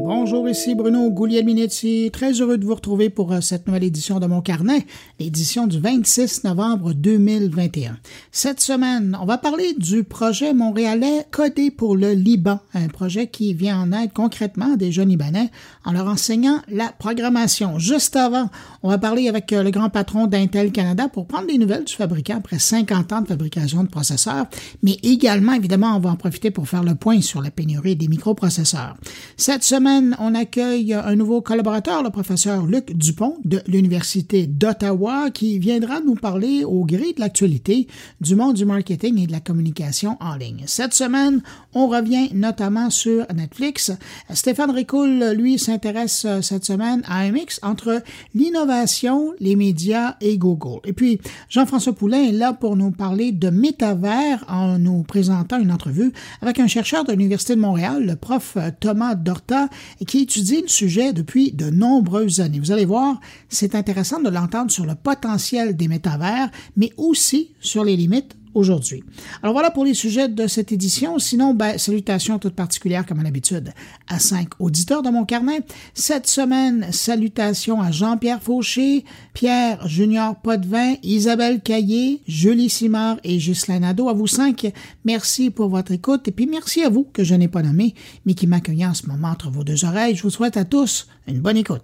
Bonjour, ici Bruno Guglielminetti. Très heureux de vous retrouver pour euh, cette nouvelle édition de mon carnet, l'édition du 26 novembre 2021. Cette semaine, on va parler du projet montréalais Codé pour le Liban, un projet qui vient en aide concrètement des jeunes Libanais en leur enseignant la programmation. Juste avant, on va parler avec euh, le grand patron d'Intel Canada pour prendre des nouvelles du fabricant après 50 ans de fabrication de processeurs, mais également, évidemment, on va en profiter pour faire le point sur la pénurie des microprocesseurs. Cette semaine, on accueille un nouveau collaborateur, le professeur Luc Dupont de l'Université d'Ottawa, qui viendra nous parler au gré de l'actualité du monde du marketing et de la communication en ligne. Cette semaine, on revient notamment sur Netflix. Stéphane Ricoul, lui, s'intéresse euh, cette semaine à un mix entre l'innovation, les médias et Google. Et puis, Jean-François Poulain est là pour nous parler de métavers en nous présentant une entrevue avec un chercheur de l'Université de Montréal, le prof Thomas Dorta, qui étudie le sujet depuis de nombreuses années. Vous allez voir, c'est intéressant de l'entendre sur le potentiel des métavers, mais aussi sur les limites aujourd'hui. Alors voilà pour les sujets de cette édition. Sinon, ben, salutations toutes particulières comme à l'habitude à cinq auditeurs de mon carnet. Cette semaine, salutations à Jean-Pierre Fauché, Pierre Junior Potvin, Isabelle Caillé, Julie Simard et Ghislain Nadeau. À vous cinq, merci pour votre écoute et puis merci à vous que je n'ai pas nommé, mais qui m'accueillent en ce moment entre vos deux oreilles. Je vous souhaite à tous une bonne écoute.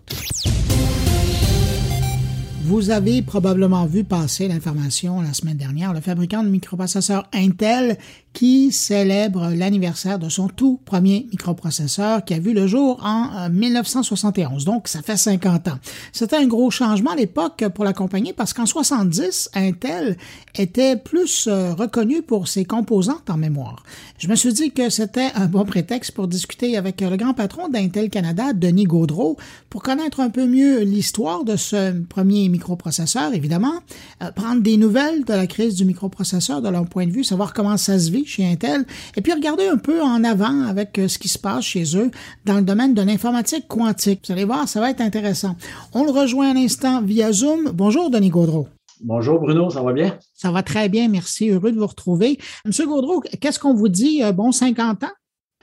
Vous avez probablement vu passer l'information la semaine dernière, le fabricant de microprocesseurs Intel qui célèbre l'anniversaire de son tout premier microprocesseur qui a vu le jour en 1971. Euh, Donc, ça fait 50 ans. C'était un gros changement à l'époque pour la compagnie parce qu'en 70, Intel était plus euh, reconnu pour ses composantes en mémoire. Je me suis dit que c'était un bon prétexte pour discuter avec le grand patron d'Intel Canada, Denis Gaudreau, pour connaître un peu mieux l'histoire de ce premier microprocesseur, évidemment, euh, prendre des nouvelles de la crise du microprocesseur de leur point de vue, savoir comment ça se vit chez Intel, et puis regarder un peu en avant avec euh, ce qui se passe chez eux dans le domaine de l'informatique quantique. Vous allez voir, ça va être intéressant. On le rejoint un instant via Zoom. Bonjour, Denis Gaudreau. Bonjour Bruno, ça va bien? Ça va très bien, merci. Heureux de vous retrouver. Monsieur Gaudreau, qu'est-ce qu'on vous dit? Euh, bon 50 ans?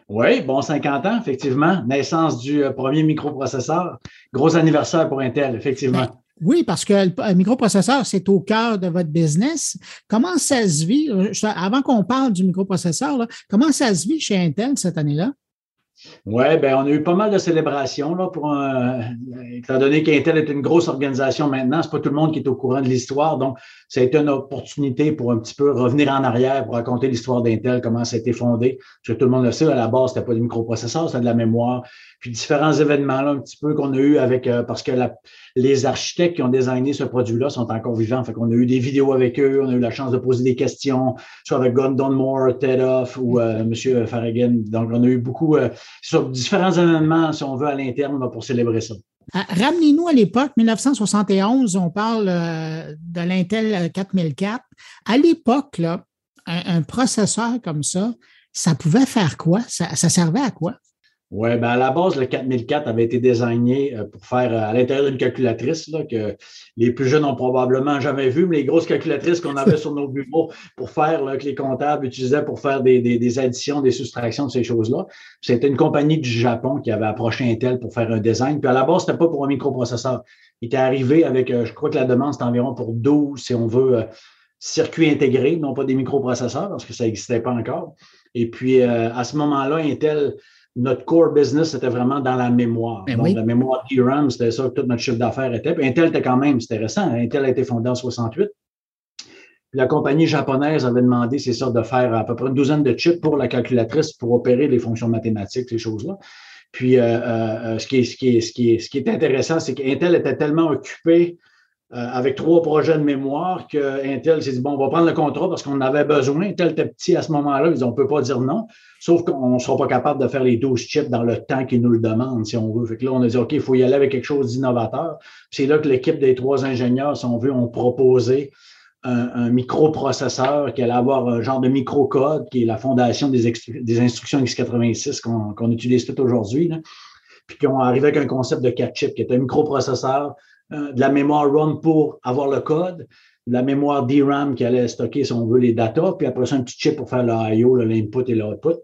Oui, bon 50 ans, effectivement. Naissance du euh, premier microprocesseur. Gros anniversaire pour Intel, effectivement. Oui, parce que le microprocesseur, c'est au cœur de votre business. Comment ça se vit, euh, avant qu'on parle du microprocesseur, comment ça se vit chez Intel cette année-là? Oui, ben on a eu pas mal de célébrations là pour un, étant donné qu'Intel est une grosse organisation maintenant, c'est pas tout le monde qui est au courant de l'histoire, donc ça a été une opportunité pour un petit peu revenir en arrière pour raconter l'histoire d'Intel, comment ça a été fondé. Parce que tout le monde le sait, à la base, c'était pas des microprocesseurs, c'était de la mémoire. Puis différents événements là, un petit peu qu'on a eu avec euh, parce que les architectes qui ont designé ce produit-là sont encore vivants. Fait qu'on a eu des vidéos avec eux, on a eu la chance de poser des questions, soit avec Gordon Moore, Ted Off ou euh, M. Farragan. Donc, on a eu beaucoup euh, sur différents événements, si on veut, à l'interne pour célébrer ça. Ah, ramenez-nous à l'époque, 1971, on parle de l'Intel 4004. À l'époque, là, un, processeur comme ça, ça pouvait faire quoi? ça servait à quoi? Oui, ben à la base, le 4004 avait été désigné euh, pour faire euh, à l'intérieur d'une calculatrice là, que les plus jeunes ont probablement jamais vu, mais les grosses calculatrices qu'on avait sur nos bureaux pour faire, là, que les comptables utilisaient pour faire des, des, additions, des soustractions de ces choses-là. C'était une compagnie du Japon qui avait approché Intel pour faire un design. Puis à la base, c'était pas pour un microprocesseur. Il était arrivé avec, euh, je crois que la demande, c'était environ pour 12, si on veut, circuits intégrés, non pas des microprocesseurs, parce que ça n'existait pas encore. Et puis, à ce moment-là, Intel notre core business, c'était vraiment dans la mémoire. Ben Donc, la mémoire DRAM, c'était ça que tout notre chiffre d'affaires était. Puis Intel était quand même, c'était récent. Intel a été fondé en 68. Puis la compagnie japonaise avait demandé, c'est ça, de faire à peu près une douzaine de chips pour la calculatrice pour opérer les fonctions mathématiques, ces choses-là. Puis euh, euh, euh ce, qui est, ce, qui est, ce, qui est, ce qui est intéressant, c'est qu'Intel était tellement occupé avec trois projets de mémoire que Intel s'est dit, bon, on va prendre le contrat parce qu'on avait besoin. Intel était petit à ce moment-là, ils ont on ne peut pas dire non. Sauf qu'on ne sera pas capable de faire les 12 chips dans le temps qu'ils nous le demandent, si on veut. Fait que là, on a dit, OK, il faut y aller avec quelque chose d'innovateur. C'est là que l'équipe des trois ingénieurs, si on veut, ont proposé un, microprocesseur qui allait avoir un genre de microcode, qui est la fondation des, des instructions x86 qu'on utilise tout aujourd'hui. Puis qui ont arrivé avec un concept de quatre chips, qui est un microprocesseur, euh, de la mémoire ROM pour avoir le code, de la mémoire DRAM qui allait stocker, si on veut, les data, puis après ça, un petit chip pour faire le I.O., l'input et l'output.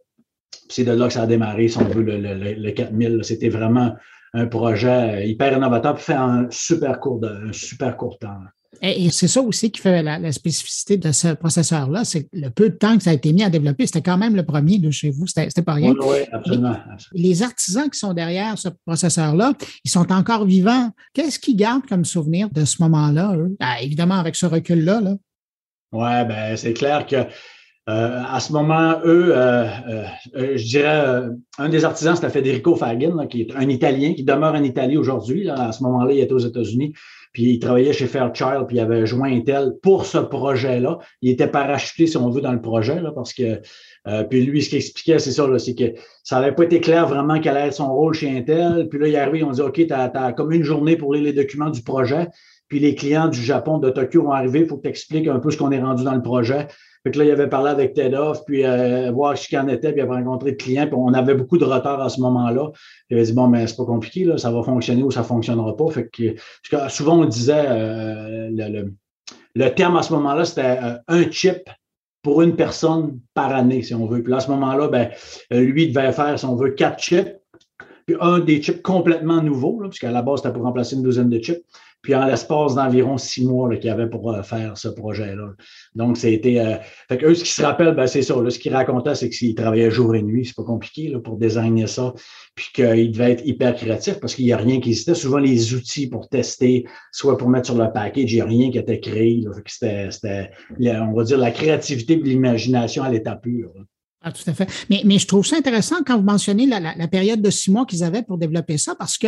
c'est de là que ça a démarré, si on veut, le, le, 4000. C'était vraiment un projet hyper innovateur, puis fait un super court, un super court temps. Et, c'est ça aussi qui fait la, spécificité de ce processeur-là, c'est le peu de temps que ça a été mis à développer, c'était quand même le premier de chez vous, c'était pas rien. Oui, absolument, Les artisans qui sont derrière ce processeur-là, ils sont encore vivants. Qu'est-ce qu'ils gardent comme souvenir de ce moment-là, eux? Ah, évidemment, avec ce recul-là. Là. Oui, ben, c'est clair que euh, à ce moment, eux, euh, euh, je dirais, un des artisans, c'était Federico Fagin, qui est un Italien, qui demeure en Italie aujourd'hui. À ce moment-là, il était aux États-Unis. Puis il travaillait chez Fairchild, puis il avait joint Intel pour ce projet-là. Il était parachuté, si on veut, dans le projet, parce que euh, puis lui, ce qu'il expliquait, c'est ça, c'est que ça n'avait pas été clair vraiment quel allait être son rôle chez Intel. Puis là, il est arrivé, on dit OK, tu as, comme une journée pour lire les documents du projet. Puis les clients du Japon, de Tokyo vont arriver, il faut que tu expliques un peu ce qu'on est rendu dans le projet. Fait que là, il avait parlé avec TEDoff, puis euh, voir ce qu'il en était, puis il avait rencontré de clients, puis on avait beaucoup de retard à ce moment-là. Il avait dit, bon, mais c'est pas compliqué, là, ça va fonctionner ou ça fonctionnera pas. Fait que, souvent, on disait, euh, le, le, terme à ce moment-là, c'était euh, un chip pour une personne par année, si on veut. Puis à ce moment-là, ben, lui devait faire, si on veut, quatre chips, puis un des chips complètement nouveaux, puisqu'à la base, c'était pour remplacer une douzaine de chips puis en l'espace d'environ six mois qu'il y avait pour euh, faire ce projet-là. Donc, c'était. Euh, fait eux, ce qu'ils se rappellent, ben, c'est ça. ce qu'ils racontaient, c'est qu'ils travaillaient jour et nuit. C'est pas compliqué pour designer ça. Puis qu'ils devaient être hyper créatifs parce qu'il n'y a rien qui existait. Souvent, les outils pour tester, soit pour mettre sur le package, il n'y a rien qui était créé. C'était, on va dire, la créativité et l'imagination à l'état pur. Ah, tout à fait. Mais, je trouve ça intéressant quand vous mentionnez la période de six mois qu'ils avaient pour développer ça parce que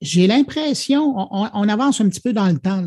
j'ai l'impression, on, avance un petit peu dans le temps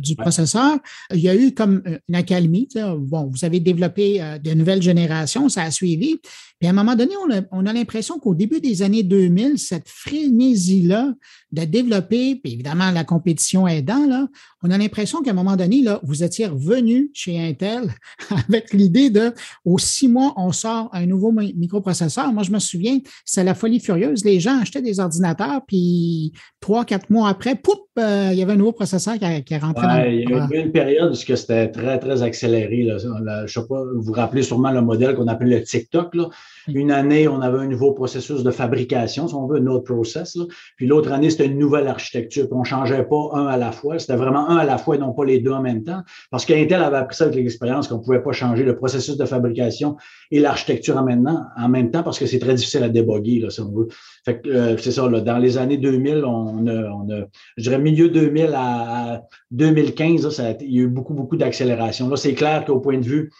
du processeur. Il y a eu comme une accalmie. Bon, vous avez développé euh, de nouvelles générations, ça a suivi. Puis à un moment donné, on a, l'impression qu'au début des années 2000, cette frénésie-là de développer, puis évidemment la compétition aidant, là, on a l'impression qu'à un moment donné, là, vous étiez revenu chez Intel avec l'idée de, aux six mois, on sort un nouveau microprocesseur. Moi, je me souviens, c'est la folie furieuse. Les gens achetaient des ordinateurs, puis trois, quatre mois après, poup, euh, il y avait un nouveau processeur qui, qui est rentré dans Il y a eu une période où c'était très, très accéléré. je ne sais pas, vous vous rappelez sûrement le modèle qu'on appelle le TikTok. Là. Une année, on avait un nouveau processus de fabrication, si on veut, un autre process. Puis l'autre année, c'était une nouvelle architecture. Puis on ne changeait pas un à la fois. C'était vraiment un à la fois et non pas les deux en même temps. Parce qu'Intel avait appris ça avec l'expérience qu'on ne pouvait pas changer le processus de fabrication et l'architecture en, en même temps parce que c'est très difficile à déboguer, là, si on veut. Fait que euh, c'est ça, là, dans les années 2000, on a, on a, je dirais milieu 2000 à 2015, ça il y a eu beaucoup, beaucoup d'accélération. Là, c'est clair qu'au point de vue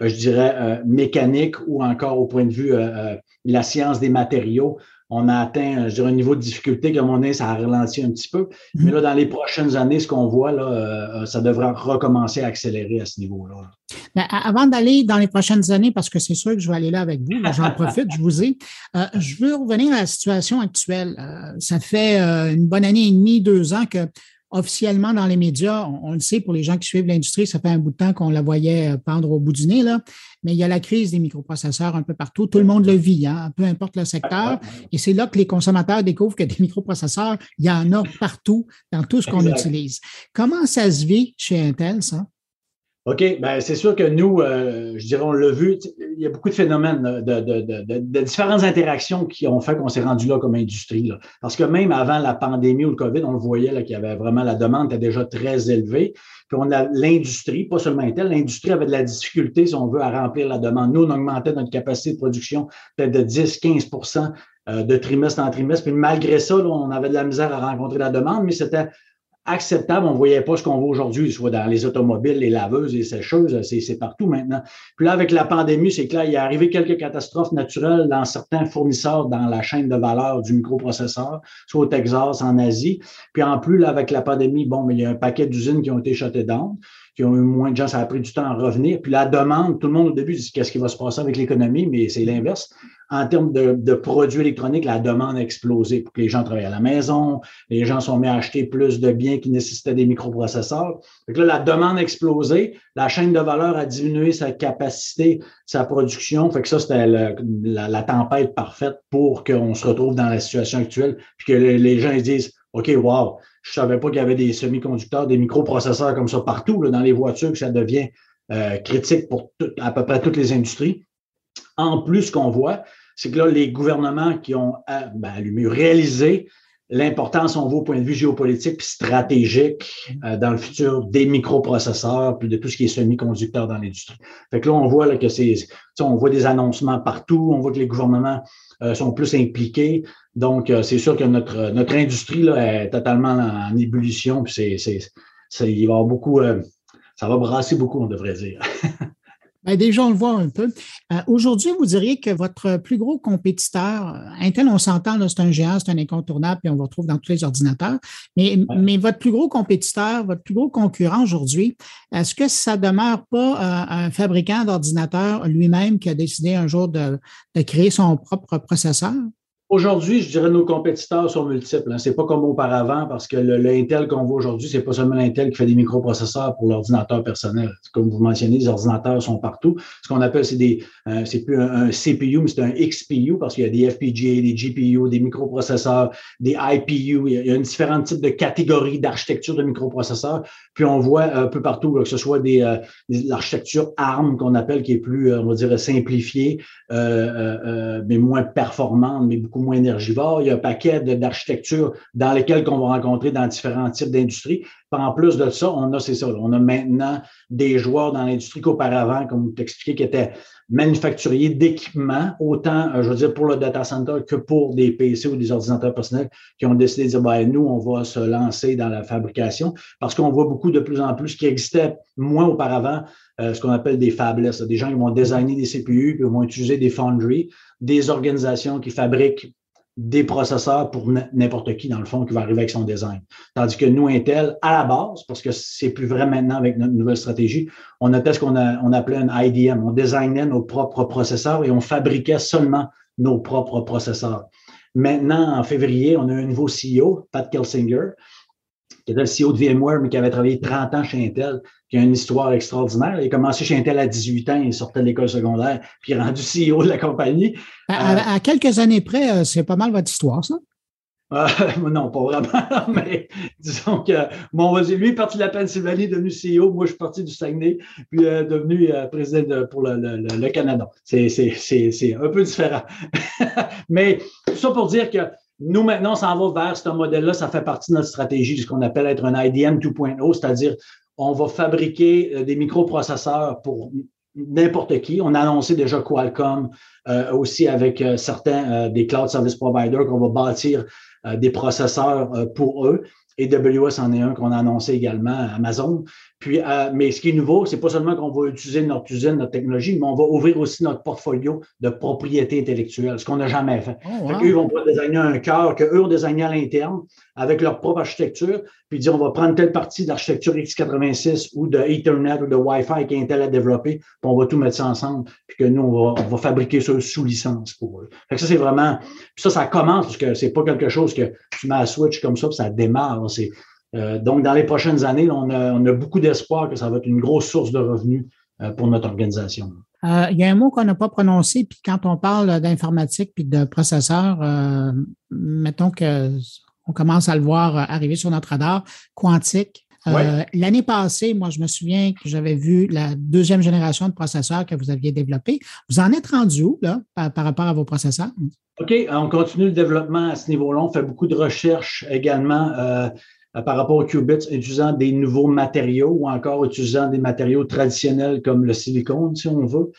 je dirais, euh, mécanique ou encore au point de vue euh, la science des matériaux, on a atteint, je dirais, un niveau de difficulté que mon ça a ralenti un petit peu. Mais là, dans les prochaines années, ce qu'on voit, là, ça devrait recommencer à accélérer à ce niveau-là. Ben, avant d'aller dans les prochaines années, parce que c'est sûr que je vais aller là avec vous, j'en profite, je vous ai, je veux revenir à la situation actuelle. ça fait une bonne année et demie, deux ans que officiellement dans les médias, on, le sait pour les gens qui suivent l'industrie, ça fait un bout de temps qu'on la voyait euh, pendre au bout du nez, là, mais il y a la crise des microprocesseurs un peu partout. Tout le monde le vit, hein, peu importe le secteur. Et c'est là que les consommateurs découvrent que des microprocesseurs, il y en a partout dans tout ce qu'on utilise. Comment ça se vit chez Intel, ça? OK, ben c'est sûr que nous, euh, je dirais, on l'a vu, il y a beaucoup de phénomènes, de, de, de, de différentes interactions qui ont fait qu'on s'est rendu là comme industrie. Là. Parce que même avant la pandémie ou le COVID, on le voyait qu'il y avait vraiment la demande était déjà très élevée. Puis on a l'industrie, pas seulement Intel, l'industrie avait de la difficulté, si on veut, à remplir la demande. Nous, on augmentait notre capacité de production peut-être de 10-15% euh, de trimestre en trimestre. Puis malgré ça, là, on avait de la misère à rencontrer la demande, mais c'était acceptable. On ne voyait pas ce qu'on voit aujourd'hui, soit dans les automobiles, les laveuses, les sécheuses, c'est partout maintenant. Puis là, avec la pandémie, c'est là, il est arrivé quelques catastrophes naturelles dans certains fournisseurs dans la chaîne de valeur du microprocesseur, soit au Texas, en Asie. Puis en plus, là, avec la pandémie, bon, mais il y a un paquet d'usines qui ont été shutées down qui ont eu moins de gens, ça a pris du temps à revenir. Puis la demande, tout le monde au début dit qu'est-ce qui va se passer avec l'économie, mais c'est l'inverse. En termes de, produits électroniques, la demande a explosé pour que les gens travaillent à la maison, les gens sont mis à acheter plus de biens qui nécessitaient des microprocesseurs. Donc là, la demande a explosé, la chaîne de valeur a diminué sa capacité, sa production. Fait que ça, c'était la, tempête parfaite pour qu'on se retrouve dans la situation actuelle, puis que les, gens ils disent OK, wow, je savais pas qu'il y avait des semi-conducteurs, des microprocesseurs comme ça partout là, dans les voitures, que ça devient euh, critique pour à peu près toutes les industries. En plus, ce qu'on voit, c'est que là, les gouvernements qui ont ben, allumé, réalisé l'importance, on voit au point de vue géopolitique puis stratégique euh, dans le futur des microprocesseurs puis de tout ce qui est semi-conducteur dans l'industrie. Fait que là, on voit là, que c'est, on voit des annoncements partout, on voit que les gouvernements euh, sont plus impliqués. Donc, euh, c'est sûr que notre, notre industrie là, est totalement en, ébullition, puis c'est, c'est, il va y avoir beaucoup, ça va brasser beaucoup, on devrait dire. Bien, déjà, on le voit un peu. Euh, aujourd'hui, vous diriez que votre plus gros compétiteur, euh, Intel, on s'entend, c'est un géant, c'est un incontournable, puis on le retrouve dans tous les ordinateurs. Mais, mais votre plus gros compétiteur, votre plus gros concurrent aujourd'hui, est-ce que ça demeure pas euh, un fabricant d'ordinateurs lui-même qui a décidé un jour de, de créer son propre processeur? Aujourd'hui, je dirais nos compétiteurs sont multiples. Hein. C'est pas comme auparavant parce que l'Intel qu'on voit aujourd'hui, c'est pas seulement l'Intel qui fait des microprocesseurs pour l'ordinateur personnel. Comme vous mentionnez, les ordinateurs sont partout. Ce qu'on appelle, c'est des, euh, c'est plus un, CPU, mais c'est un XPU parce qu'il y a des FPGA, des GPU, des microprocesseurs, des IPU. Il y a, un différents types de catégories d'architecture de microprocesseurs. Puis on voit un peu partout que ce soit des, euh, l'architecture ARM qu'on appelle, qui est plus, euh, on va dire, simplifiée, mais moins performante, mais beaucoup moins énergivore. Il y a un paquet d'architectures dans lesquelles on va rencontrer dans différents types d'industries. En plus de ça, on a, c'est ça, on a maintenant des joueurs dans l'industrie qu'auparavant, comme vous t'expliquez, qui étaient manufacturiers d'équipements, autant, euh, je veux dire, pour le data center que pour des PC ou des ordinateurs personnels qui ont décidé de dire, ben, nous, on va se lancer dans la fabrication parce qu'on voit beaucoup de plus en plus qui existait moins auparavant, euh, ce qu'on appelle des fabless, des gens qui vont designer des CPU, puis vont utiliser des foundries, des organisations qui fabriquent des processeurs pour n'importe qui, dans le fond, qui va arriver avec son design. Tandis que nous, Intel, à la base, parce que c'est plus vrai maintenant avec notre nouvelle stratégie, on appelait ce qu'on on appelait un IDM. On designait nos propres processeurs et on fabriquait seulement nos propres processeurs. Maintenant, en février, on a un nouveau CEO, Pat Kelsinger, qui était le CEO de VMware, mais qui avait travaillé 30 ans chez Intel, qui a une histoire extraordinaire. Il a commencé chez Intel à 18 ans, il sortait de l'école secondaire, puis il est rendu CEO de la compagnie. À, quelques années près, euh, c'est pas mal votre histoire, ça? Euh, non, pas vraiment, mais disons que, bon, lui est parti de la Pennsylvanie, devenu CEO, moi je suis parti du Saguenay, puis euh, devenu président pour le, le Canada. C'est un peu différent. mais tout ça pour dire que nous, maintenant, on s'en va vers ce modèle-là. Ça fait partie de notre stratégie de ce qu'on appelle être un IDM 2.0, c'est-à-dire on va fabriquer euh, des microprocesseurs pour n'importe qui. On a annoncé déjà Qualcomm euh, aussi avec euh, certains des cloud service providers qu'on va bâtir des processeurs pour eux. AWS en est un qu'on a annoncé également, Amazon. Puis, euh, mais ce qui est nouveau, c'est pas seulement qu'on va utiliser notre usine, notre technologie, mais on va ouvrir aussi notre portfolio de propriété intellectuelle, ce qu'on n'a jamais fait. Oh, Eux vont pouvoir désigner un cœur qu'eux ont désigné à l'interne avec leur propre architecture, puis dire on va prendre telle partie de l'architecture x86 ou de Ethernet ou de Wi-Fi qu'Intel a développé, puis on va tout mettre ça ensemble, puis que nous, on va, fabriquer ça sous licence pour eux. Fait que ça, c'est vraiment. Puis ça, ça commence parce que c'est pas quelque chose que tu mets à switch comme ça, puis ça démarre. C'est euh, donc, dans les prochaines années, on a, beaucoup d'espoir que ça va être une grosse source de revenus euh, pour notre organisation. Euh, il y a un mot qu'on n'a pas prononcé, puis quand on parle d'informatique puis de processeurs, mettons qu'on commence à le voir arriver sur notre radar, quantique. L'année passée, moi, je me souviens que j'avais vu la deuxième génération de processeurs que vous aviez développé. Vous en êtes rendu où, là, par, rapport à vos processeurs? OK, on continue le développement à ce niveau-là. On fait beaucoup de recherches également par rapport aux qubits, utilisant des nouveaux matériaux ou encore utilisant des matériaux traditionnels comme le silicone, si on veut.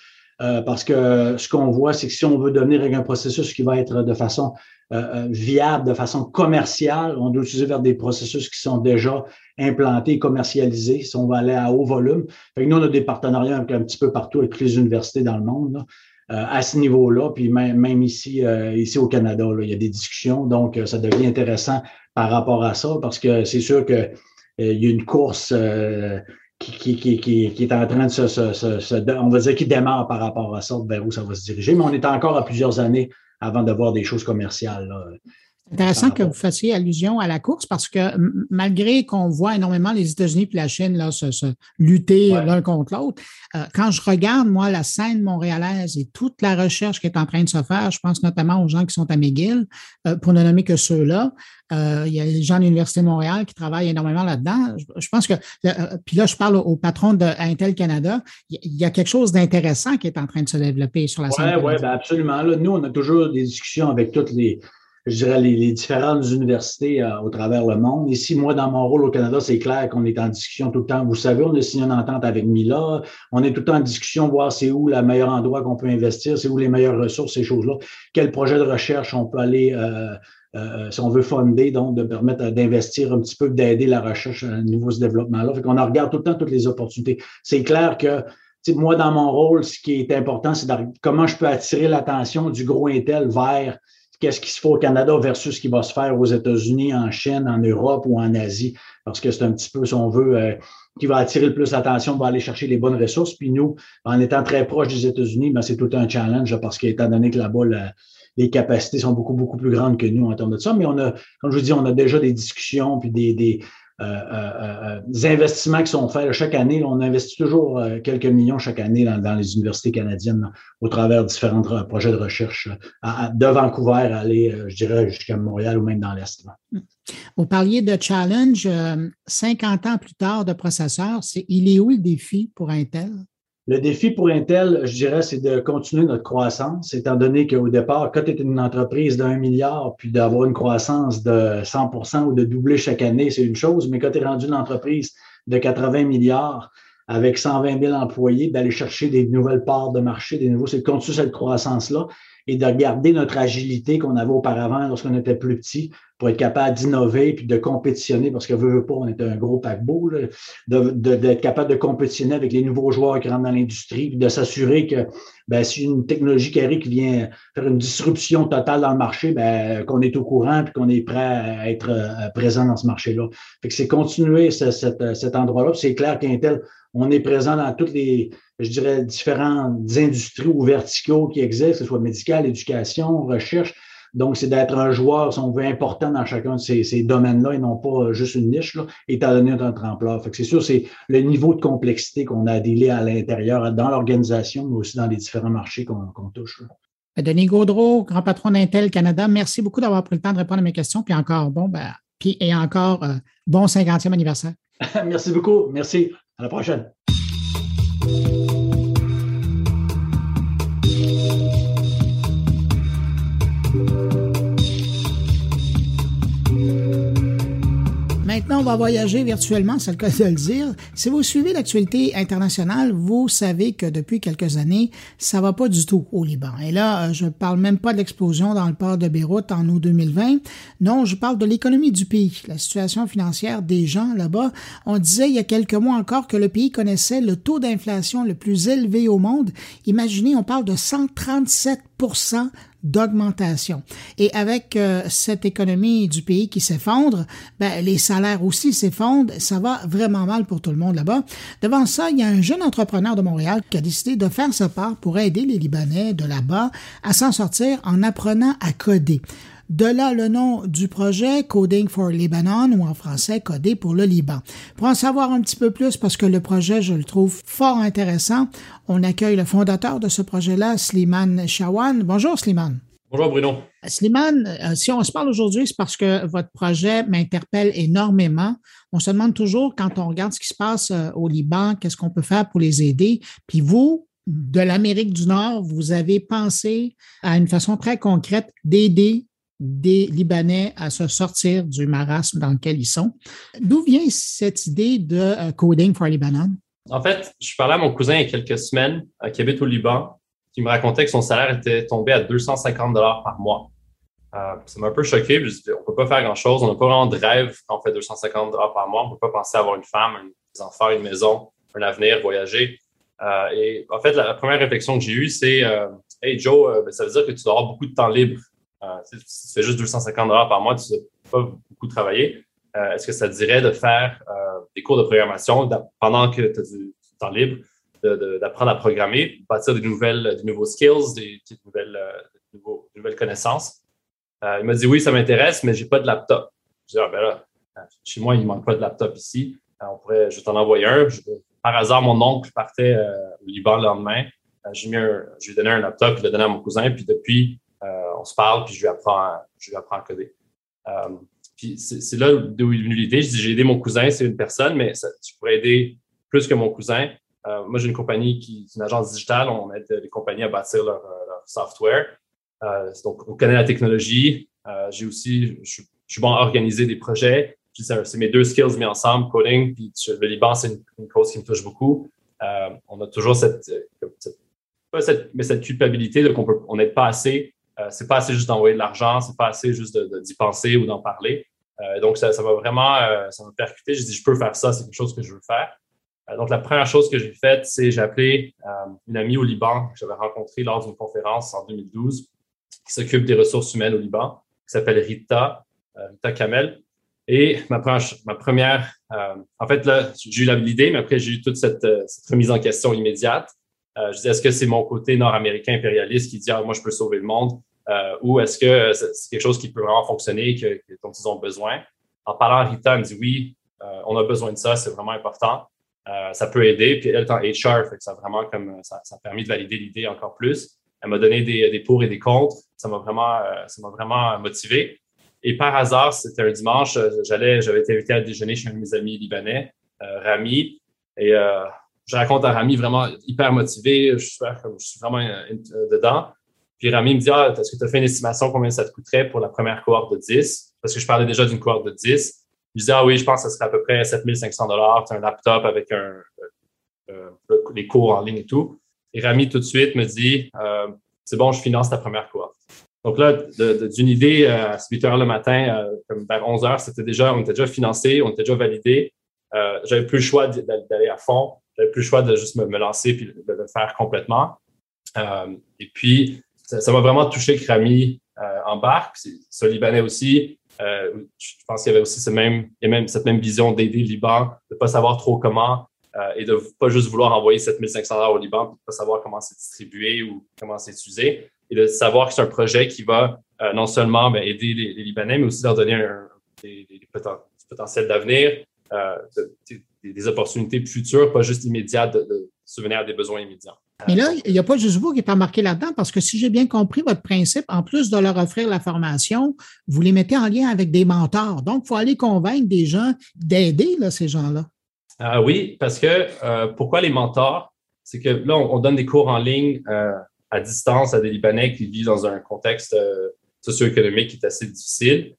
Euh, parce que ce qu'on voit, c'est que si on veut devenir avec un processus qui va être de façon euh, viable, de façon commerciale, on doit utiliser vers des processus qui sont déjà implantés, commercialisés, si on va aller à haut volume. Fait nous, on a des partenariats un, petit peu partout avec les universités dans le monde. à ce niveau-là, puis même, ici, ici au Canada, il y a des discussions, donc ça devient intéressant par rapport à ça, parce que c'est sûr qu'il euh, y a une course euh, qui, est en train de se, se, se, on va dire, qui démarre par rapport à ça, vers où ça va se diriger, mais on est encore à plusieurs années avant de voir des choses commerciales. Intéressant que vous fassiez allusion à la course parce que malgré qu'on voit énormément les États-Unis et la Chine là, se, lutter l'un contre l'autre, euh, quand je regarde, moi, la scène montréalaise et toute la recherche qui est en train de se faire, je pense notamment aux gens qui sont à McGill, euh, pour ne nommer que ceux-là, euh, il y a les gens de l'Université de Montréal qui travaillent énormément là-dedans. Je, pense que, puis là, je parle au, patron d'Intel Canada, il y a quelque chose d'intéressant qui est en train de se développer sur la scène. Oui, ouais, ben absolument. nous, on a toujours des discussions avec toutes les, je dirais, les, différentes universités euh, au travers le monde. Ici, moi, dans mon rôle au Canada, c'est clair qu'on est en discussion tout le temps. Vous savez, on a signé une entente avec Mila. On est tout le temps en discussion, voir c'est où le meilleur endroit qu'on peut investir, c'est où les meilleures ressources, ces choses-là. Quel projet de recherche on peut aller, euh, euh, si on veut fonder, donc de permettre d'investir un petit peu, d'aider la recherche à niveau ce développement-là. Fait qu'on regarde tout le temps toutes les opportunités. C'est clair que moi, dans mon rôle, ce qui est important, c'est comment je peux attirer l'attention du gros Intel vers qu'est-ce qui se fait au Canada versus ce qui va se faire aux États-Unis, en Chine, en Europe ou en Asie, parce que c'est un petit peu, si on veut, euh, qui va attirer le plus l'attention, va aller chercher les bonnes ressources. Puis nous, en étant très proche des États-Unis, ben, c'est tout un challenge parce qu'étant donné que là-bas, les capacités sont beaucoup, beaucoup plus grandes que nous en termes de ça. Mais on a, comme je vous dis, on a déjà des discussions puis des, des, euh, euh, des investissements qui sont faits chaque année. On investit toujours quelques millions chaque année dans, les universités canadiennes au travers de différents projets de recherche de Vancouver à aller, je dirais, jusqu'à Montréal ou même dans l'Est. Vous parliez de challenge 50 ans plus tard de processeurs. il est où le défi pour Intel? Le défi pour Intel, je dirais, c'est de continuer notre croissance, étant donné qu'au départ, quand tu es une entreprise d'un milliard, puis d'avoir une croissance de 100% ou de doubler chaque année, c'est une chose, mais quand tu es rendu une entreprise de 80 milliards avec 120 000 employés, d'aller chercher des nouvelles parts de marché, des nouveaux, c'est de continuer cette croissance-là et de garder notre agilité qu'on avait auparavant lorsqu'on était plus petit pour être capable d'innover puis de compétitionner, parce que veut, veut pas, on est un gros paquebot, d'être de, capable de compétitionner avec les nouveaux joueurs qui rentrent dans l'industrie, puis de s'assurer que ben, si une technologie qui arrive qui vient faire une disruption totale dans le marché, ben, qu'on est au courant puis qu'on est prêt à être euh, présent dans ce marché-là. Fait que c'est continuer cet endroit-là. C'est clair qu'Intel, on est présent dans toutes les, je dirais, différentes industries ou verticaux qui existent, que ce soit médical, éducation, recherche. Donc, c'est d'être un joueur, si on veut, important dans chacun de ces, domaines-là et non pas juste une niche, là, étant donné notre ampleur. Fait que c'est sûr, c'est le niveau de complexité qu'on a à délai à l'intérieur, dans l'organisation, mais aussi dans les différents marchés qu'on touche. Denis Gaudreau, grand patron d'Intel Canada, merci beaucoup d'avoir pris le temps de répondre à mes questions. Puis encore, bon, ben, puis et encore, euh, bon 50e anniversaire. merci beaucoup. Merci. À la prochaine. Maintenant, on va voyager virtuellement, c'est le cas de le dire. Si vous suivez l'actualité internationale, vous savez que depuis quelques années, ça va pas du tout au Liban. Et là, euh, je parle même pas de l'explosion dans le port de Beyrouth en août 2020. Non, je parle de l'économie du pays, la situation financière des gens là-bas. On disait il y a quelques mois encore que le pays connaissait le taux d'inflation le plus élevé au monde. Imaginez, on parle de 137 d'augmentation. Et avec euh, cette économie du pays qui s'effondre, ben, les salaires aussi s'effondrent. Ça va vraiment mal pour tout le monde là-bas. Devant ça, il y a un jeune entrepreneur de Montréal qui a décidé de faire sa part pour aider les Libanais de là-bas à s'en sortir en apprenant à coder. De là le nom du projet Coding for Lebanon ou en français Coder pour le Liban. Pour en savoir un petit peu plus, parce que le projet, je le trouve fort intéressant, on accueille le fondateur de ce projet-là, Slimane Shawan. Bonjour Slimane. Bonjour Bruno. Slimane, euh, si on se parle aujourd'hui, c'est parce que votre projet m'interpelle énormément. On se demande toujours, quand on regarde ce qui se passe euh, au Liban, qu'est-ce qu'on peut faire pour les aider. Puis vous, de l'Amérique du Nord, vous avez pensé à une façon très concrète d'aider des Libanais à se sortir du marasme dans lequel ils sont. D'où vient cette idée de euh, Coding for Lebanon? En fait, je parlais à mon cousin il y a quelques semaines euh, qui habite au Liban, qui me racontait que son salaire était tombé à 250 dollars par mois. Euh, ça m'a un peu choqué. Je dit, on ne peut pas faire grand-chose. On n'a pas vraiment de rêve quand on fait 250 dollars par mois. On ne peut pas penser à avoir une femme, des enfants, une maison, un avenir, voyager. et en fait, la, première réflexion que j'ai eue, c'est Hey Joe, ben, ça veut dire que tu dois avoir beaucoup de temps libre si tu fais juste 250 par mois, tu ne pas beaucoup travailler. Euh, est-ce que ça te dirait de faire euh, des cours de programmation pendant que tu as du, temps libre, d'apprendre à programmer, bâtir des nouvelles, des nouveaux skills, des, nouvelles, connaissances? il m'a dit oui, ça m'intéresse, mais j'ai pas de laptop. Je dis, ah, ben là, chez moi, il manque pas de laptop ici. on pourrait, je vais t'en envoyer un. par hasard, mon oncle partait au Liban le lendemain. je lui ai donné un laptop, je l'ai donné à mon cousin, puis depuis, on se parle, puis je lui apprends, je lui apprends à coder. puis c'est là d'où est venue l'idée. J'ai aidé mon cousin, c'est une personne, mais je pourrais aider plus que mon cousin. Euh, moi, j'ai une compagnie qui est une agence digitale. On aide les compagnies à bâtir leur, euh, software. Euh, donc, on connaît la technologie. j'ai aussi, je, suis bon à organiser des projets. C'est mes deux skills mis ensemble, coding, puis le Liban, c'est une, cause qui me touche beaucoup. on a toujours cette, cette, mais cette culpabilité qu'on on n'aide pas assez. C'est pas assez juste d'envoyer de l'argent, c'est pas assez juste d'y penser ou d'en parler. donc, ça, m'a vraiment, ça m'a percuté. J'ai dit, je peux faire ça, c'est quelque chose que je veux faire. Euh, donc, la première chose que j'ai faite, c'est j'ai appelé euh, une amie au Liban que j'avais rencontrée lors d'une conférence en 2012 qui s'occupe des ressources humaines au Liban, qui s'appelle Rita, euh, Rita Kamel. Et ma première, en fait, là, j'ai eu l'idée, mais après, j'ai eu toute cette, remise en question immédiate. je disais, est-ce que c'est mon côté nord-américain impérialiste qui dit, ah, moi, je peux sauver le monde, ou est-ce que c'est quelque chose qui peut vraiment fonctionner, que, dont ils ont besoin? En parlant à Rita, elle me dit, oui, on a besoin de ça, c'est vraiment important. Euh, ça peut aider. Puis elle est en HR, fait que ça a vraiment comme ça, ça a permis de valider l'idée encore plus. Elle m'a donné des, des, pour et des contre. Ça m'a vraiment, euh, ça m'a vraiment motivé. Et par hasard, c'était un dimanche, euh, j'allais, j'avais été invité à déjeuner chez un de mes amis libanais, Rami. Et je raconte à Rami vraiment hyper motivé. Je suis, je suis vraiment dedans. Puis Rami me dit ah, Est-ce que tu as fait une estimation combien ça te coûterait pour la première cohorte de 10 Parce que je parlais déjà d'une cohorte de 10. Je disais, ah oui, je pense que ce serait à peu près 7500 dollars, un laptop avec un, euh, euh, les cours en ligne et tout. Et Rami, tout de suite, me dit, euh, c'est bon, je finance ta première cohorte. Donc là, d'une idée à 8 heures le matin, comme vers 11 heures, c'était déjà, on était déjà financé, on était déjà validé. j'avais plus le choix d'aller à fond. J'avais plus le choix de juste me, lancer puis de, le faire complètement. et puis, ça m'a vraiment touché que Rami embarque. C'est Libanais aussi. Euh, je pense qu'il y avait aussi ce même, même, cette même vision d'aider le Liban, de ne pas savoir trop comment euh, et de ne pas juste vouloir envoyer 7500 dollars au Liban, de ne pas savoir comment c'est distribué ou comment c'est utilisé, et de savoir que c'est un projet qui va euh, non seulement ben, aider les, Libanais, mais aussi leur donner un, des, des, potentiels d'avenir, des, opportunités futures, pas juste immédiates, de, de souvenir des besoins immédiats. Mais là, il n'y a pas juste vous qui êtes embarqué là-dedans, parce que si j'ai bien compris votre principe, en plus de leur offrir la formation, vous les mettez en lien avec des mentors. Donc, il faut aller convaincre des gens d'aider ces gens-là. Ah oui, parce que euh, pourquoi les mentors? C'est que là, on, donne des cours en ligne euh, à distance à des Libanais qui vivent dans un contexte euh, socio-économique qui est assez difficile.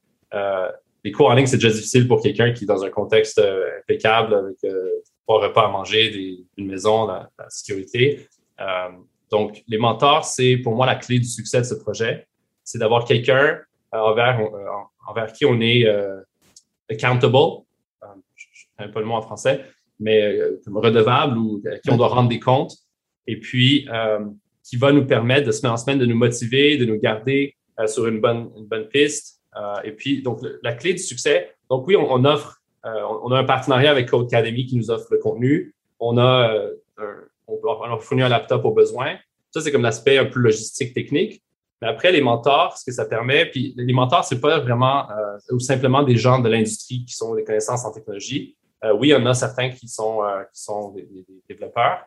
les cours en ligne, c'est déjà difficile pour quelqu'un qui est dans un contexte impeccable avec trois repas à manger, une maison, la sécurité. Euh, donc, les mentors, c'est pour moi la clé du succès de ce projet. C'est d'avoir quelqu'un euh, envers, euh, envers qui on est accountable, je ne pas le mot en français, mais redevable ou à qui on doit rendre des comptes. Et puis, qui va nous permettre de semaine en semaine de nous motiver, de nous garder sur une bonne, une bonne piste. et puis, donc, la clé du succès, donc oui, on, offre, on a un partenariat avec Code Academy qui nous offre le contenu. On a on peut leur fournir un laptop au besoin. Ça, c'est comme l'aspect un peu logistique, technique. Mais après, les mentors, ce que ça permet, puis les mentors, c'est pas vraiment euh, ou simplement des gens de l'industrie qui sont des connaissances en technologie. Euh, oui, il y en a certains qui sont, euh, qui sont des, développeurs,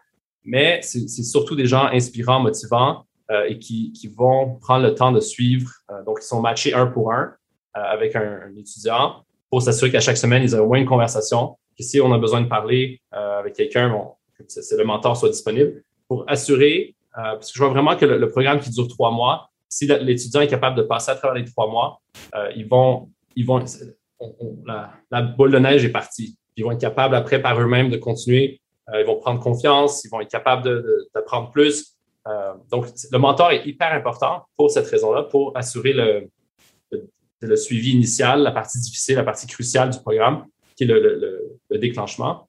mais c'est surtout des gens inspirants, motivants et qui, qui, vont prendre le temps de suivre. donc, ils sont matchés un pour un avec un, étudiant pour s'assurer qu'à chaque semaine, ils ont au moins une conversation. Que si on a besoin de parler avec quelqu'un, bon, c'est le mentor soit disponible pour assurer, euh, parce que je vois vraiment que le, programme qui dure trois mois, si l'étudiant est capable de passer à travers les trois mois, euh, ils vont, ils vont, la, boule de neige est partie. Ils vont être capables après par eux-mêmes de continuer. Euh, ils vont prendre confiance, ils vont être capables d'apprendre plus. donc, le mentor est hyper important pour cette raison-là, pour assurer le, le, suivi initial, la partie difficile, la partie cruciale du programme, qui est le, déclenchement.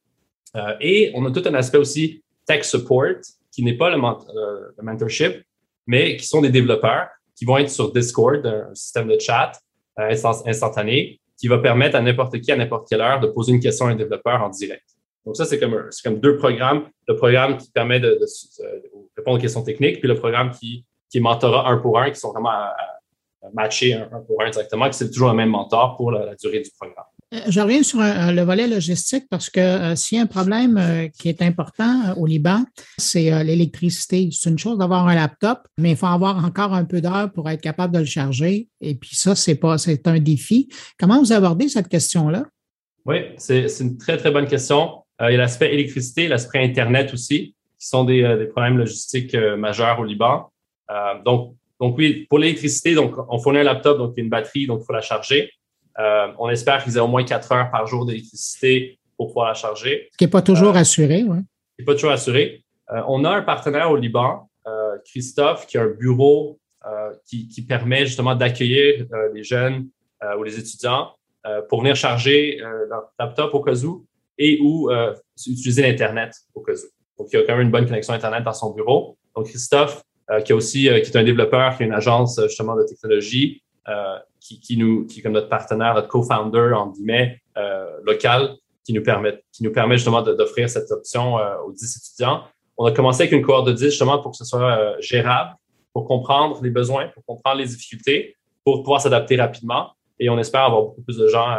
Euh, et on a tout un aspect aussi tech support, qui n'est pas euh, le, mentorship, mais qui sont des développeurs qui vont être sur Discord, un système de chat euh, instantané, qui va permettre à n'importe qui, à n'importe quelle heure, de poser une question à un développeur en direct. Donc ça, c'est comme, comme deux programmes. Le programme qui permet de, répondre aux questions techniques, puis le programme qui, qui est mentorat un pour un, qui sont vraiment matcher un, pour un directement, que c'est toujours le même mentor pour la, durée du programme. Je reviens sur le volet logistique parce que s'il y a un problème qui est important au Liban, c'est l'électricité. C'est une chose d'avoir un laptop, mais il faut avoir encore un peu d'heures pour être capable de le charger. Et puis ça, c'est pas, c'est un défi. Comment vous abordez cette question-là? Oui, c'est une très, très bonne question. il y a l'aspect électricité, l'aspect Internet aussi, qui sont des, des problèmes logistiques majeurs au Liban. donc, donc oui, pour l'électricité, donc on fournit un laptop, donc il y a une batterie, donc il faut la charger. Euh, on espère qu'ils aient au moins quatre heures par jour d'électricité pour pouvoir la charger. Ce qui n'est pas toujours euh, assuré, oui. Ce n'est pas toujours assuré. Euh, on a un partenaire au Liban, Christophe, qui a un bureau qui, qui, permet justement d'accueillir les jeunes ou les étudiants pour venir charger leur laptop au cas où et ou utiliser l'Internet au cas où. Donc, il y a quand même une bonne connexion Internet dans son bureau. Donc, Christophe euh, qui, a aussi, euh, qui est un développeur, qui a une agence euh, justement de technologie, qui, qui, nous, qui est comme notre partenaire, notre co-founder, en guillemets, local, qui nous permet, qui nous permet justement d'offrir cette option aux 10 étudiants. On a commencé avec une cohorte de 10 justement pour que ce soit gérable, pour comprendre les besoins, pour comprendre les difficultés, pour pouvoir s'adapter rapidement. Et on espère avoir beaucoup plus de gens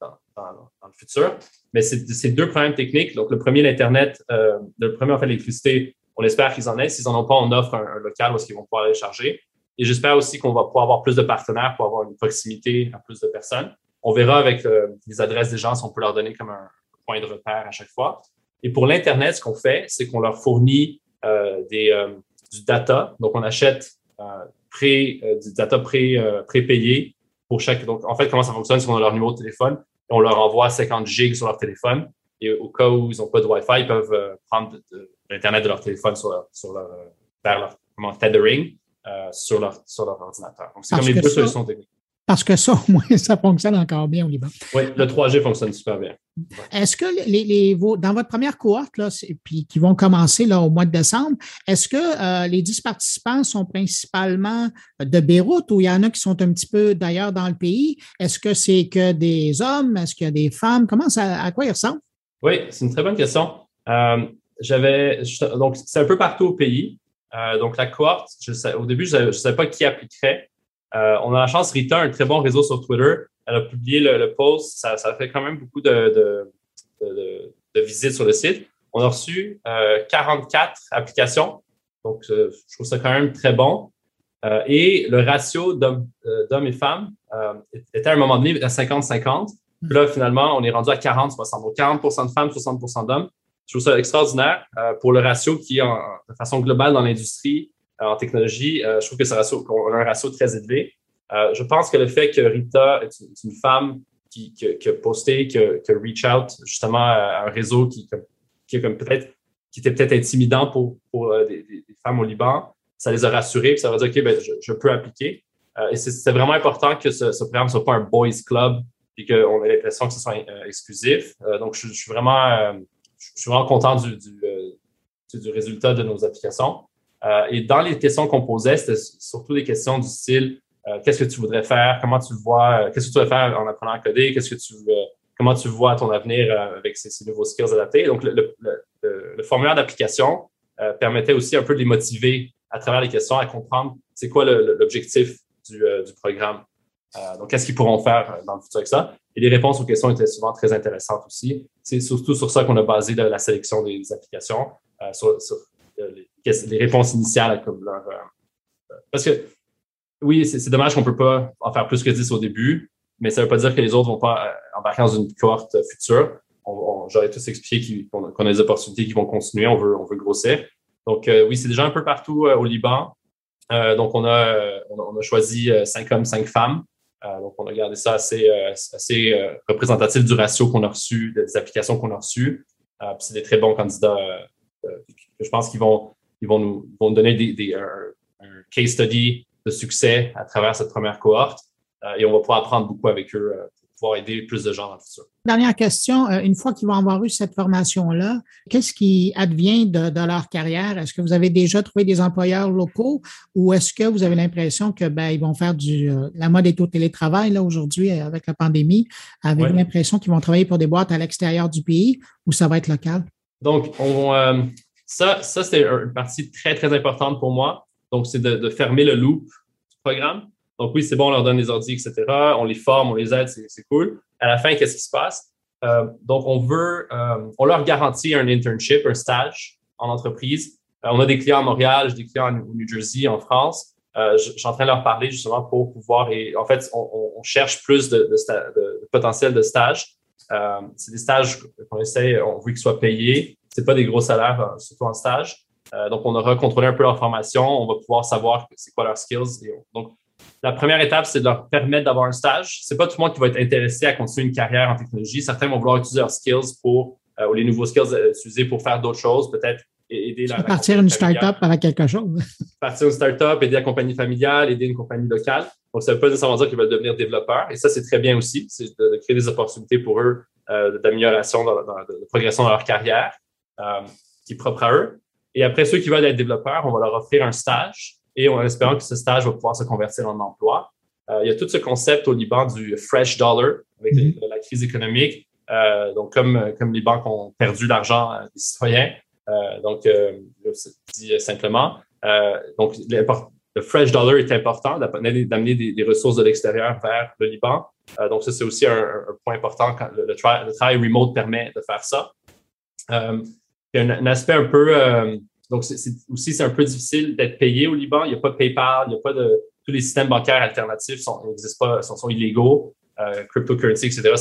dans, dans, le futur. Mais c'est deux problèmes techniques. Donc, le premier, l'Internet, le premier, en fait, l'électricité, on espère qu'ils en aient. S'ils n'en ont pas, on offre un, local où ils vont pouvoir aller charger. Et j'espère aussi qu'on va pouvoir avoir plus de partenaires pour avoir une proximité à plus de personnes. On verra avec euh, les adresses des gens si on peut leur donner comme un point de repère à chaque fois. Et pour l'Internet, ce qu'on fait, c'est qu'on leur fournit euh, euh, du data. Donc, on achète du data pré, pré-payé pour chaque. Donc, en fait, comment ça fonctionne, c'est qu'on a leur numéro de téléphone et on leur envoie 50 gigs sur leur téléphone. Et au cas où ils n'ont pas de Wi-Fi, ils peuvent prendre l'Internet de leur téléphone sur leur, sur leur, vers leur comment, tethering euh, sur, leur, sur leur ordinateur. Donc, c'est comme les deux solutions techniques. Parce que ça, au moins, ça fonctionne encore bien au Liban. Oui, le 3G fonctionne super bien. Est-ce que les, les, dans votre première cohorte, là, puis qui vont commencer là, au mois de décembre, est-ce que euh, les 10 participants sont principalement de Beyrouth ou il y en a qui sont un petit peu d'ailleurs dans le pays? Est-ce que c'est que des hommes? Est-ce qu'il y a des femmes? Comment ça, à quoi ils ressemblent? Oui, c'est une très bonne question. Euh, j'avais donc c'est un peu partout au pays. Euh, donc la cohorte, je sais, au début, je ne savais pas qui appliquerait. Euh, on a la chance, Rita a un très bon réseau sur Twitter. Elle a publié le, post. Ça, ça, fait quand même beaucoup de, de, de, de, visites sur le site. On a reçu euh, 44 applications. Donc, euh, je trouve ça quand même très bon. Et le ratio d'hommes et femmes était à un moment donné à 50-50. Puis là, finalement, on est rendu à 40-60. Donc, 40% de femmes, 60% d'hommes je trouve ça extraordinaire euh, pour le ratio qui est en, de façon globale dans l'industrie, euh, en technologie. Euh, je trouve que ce ratio, qu'on a un ratio très élevé. je pense que le fait que Rita est une, femme qui, qui, a posté, qui a, qui a, reach out justement à un réseau qui, qui est comme peut-être qui était peut-être intimidant pour, pour des, des, femmes au Liban, ça les a rassurés, puis ça va dire OK, ben, je, je peux appliquer. et c'est vraiment important que ce, ce programme ne soit pas un boys club, puis qu'on ait l'impression que ce soit exclusif. donc, je, je, suis vraiment je suis vraiment content du, du, euh, du résultat de nos applications. Euh, et dans les questions qu'on posait, c'était surtout des questions du style euh, qu'est-ce que tu voudrais faire, comment tu le vois, qu'est-ce que tu veux faire en apprenant à coder, qu'est-ce que tu comment tu vois ton avenir avec ces, nouveaux skills adaptés? Donc, le, le, formulaire d'application permettait aussi un peu de les motiver à travers les questions à comprendre c'est quoi l'objectif du, du, programme. donc, qu'est-ce qu'ils pourront faire dans le futur avec ça? Et les réponses aux questions étaient souvent très intéressantes aussi. C'est surtout sur ça qu'on a basé la, sélection des applications, euh, sur, euh, les, réponses initiales comme leur. Euh, parce que oui, c'est dommage qu'on ne peut pas en faire plus que 10 au début, mais ça ne veut pas dire que les autres ne vont pas embarquer dans une cohorte future. J'aurais tous expliqué qu'on a des opportunités qui vont continuer, on veut, grossir. Donc, oui, c'est déjà un peu partout au Liban. donc, on a, on a choisi 5 hommes, 5 femmes. Euh, donc, on a gardé ça assez, euh, assez euh, représentatif du ratio qu'on a reçu, des applications qu'on a reçues. c'est des très bons candidats je pense qu'ils vont, ils vont nous, vont donner des, des, un, case study de succès à travers cette première cohorte et on va pouvoir apprendre beaucoup avec eux pouvoir aider plus de gens dans le futur. Dernière question, euh, une fois qu'ils vont avoir eu cette formation-là, qu'est-ce qui advient de, leur carrière? Est-ce que vous avez déjà trouvé des employeurs locaux ou est-ce que vous avez l'impression que ben, ils vont faire du euh, la mode est au télétravail là aujourd'hui euh, avec la pandémie? Avez-vous l'impression qu'ils vont travailler pour des boîtes à l'extérieur du pays ou ça va être local? Donc, on, ça, ça c'est une partie très, très importante pour moi. Donc, c'est de, de fermer le loop du programme. Donc oui, c'est bon, on leur donne des ordi, etc. On les forme, on les aide, c'est cool. À la fin, qu'est-ce qui se passe? Euh, donc, on veut, euh, on leur garantit un internship, un stage en entreprise. Euh, on a des clients à Montréal, des clients au New Jersey, en France. je, suis en train de leur parler justement pour pouvoir, et en fait, on, cherche plus de, potentiel de stage. c'est des stages qu'on essaie, on veut qu'ils soient payés. C'est pas des gros salaires, surtout en stage. donc, on aura contrôlé un peu leur formation. On va pouvoir savoir c'est quoi leurs skills. donc, la première étape, c'est de leur permettre d'avoir un stage. C'est pas tout le monde qui va être intéressé à continuer une carrière en technologie. Certains vont vouloir utiliser leurs skills pour, euh, ou les nouveaux skills euh, utiliser pour faire d'autres choses, peut-être aider la. Partir une start-up avec quelque chose. Partir une start-up, aider la compagnie familiale, aider une compagnie locale. Donc, ça ne veut pas nécessairement dire qu'ils veulent devenir développeurs. Et ça, c'est très bien aussi. C'est de, créer des opportunités pour eux euh, d'amélioration, de progression dans leur carrière, qui est propre à eux. Et après, ceux qui veulent être développeurs, on va leur offrir un stage et en espérant que ce stage va pouvoir se convertir en emploi. Euh, il y a tout ce concept au Liban du fresh dollar avec mhm. la crise économique. Euh, donc, comme, comme les banques ont perdu l'argent euh, des citoyens, donc, je dis simplement, donc, le fresh dollar est important d'amener des, ressources de l'extérieur vers le Liban. donc, ça, c'est aussi un, point important quand le, travail remote permet de faire ça. il y a un aspect un peu donc, c'est, aussi, c'est un peu difficile d'être payé au Liban. Il n'y a pas de PayPal, il n'y a pas de. Tous les systèmes bancaires alternatifs sont, n'existent pas, sont, sont illégaux. Euh, cryptocurrency, etc.,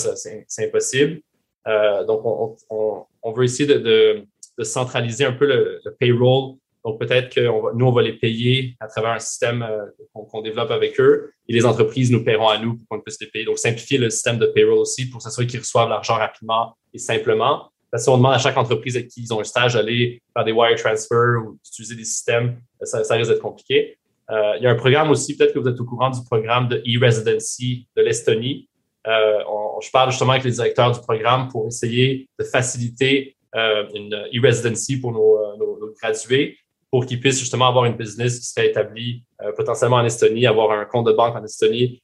c'est, impossible. Euh, donc, on, on, on, veut essayer de, de, de centraliser un peu le, le payroll. Donc, peut-être que on va, nous, on va les payer à travers un système euh, qu'on, qu'on développe avec eux et les entreprises nous paieront à nous pour qu'on puisse les payer. Donc, simplifier le système de payroll aussi pour s'assurer qu'ils reçoivent l'argent rapidement et simplement. Parce si on demande à chaque entreprise avec qui ils ont un stage d'aller faire des wire transfers ou d'utiliser des systèmes, ça, risque d'être compliqué. Euh, il y a un programme aussi, peut-être que vous êtes au courant du programme de e-residency de l'Estonie. Euh, je parle justement avec les directeurs du programme pour essayer de faciliter euh, une e-residency pour nos, nos, gradués pour qu'ils puissent justement avoir une business qui serait établie potentiellement en Estonie, avoir un compte de banque en Estonie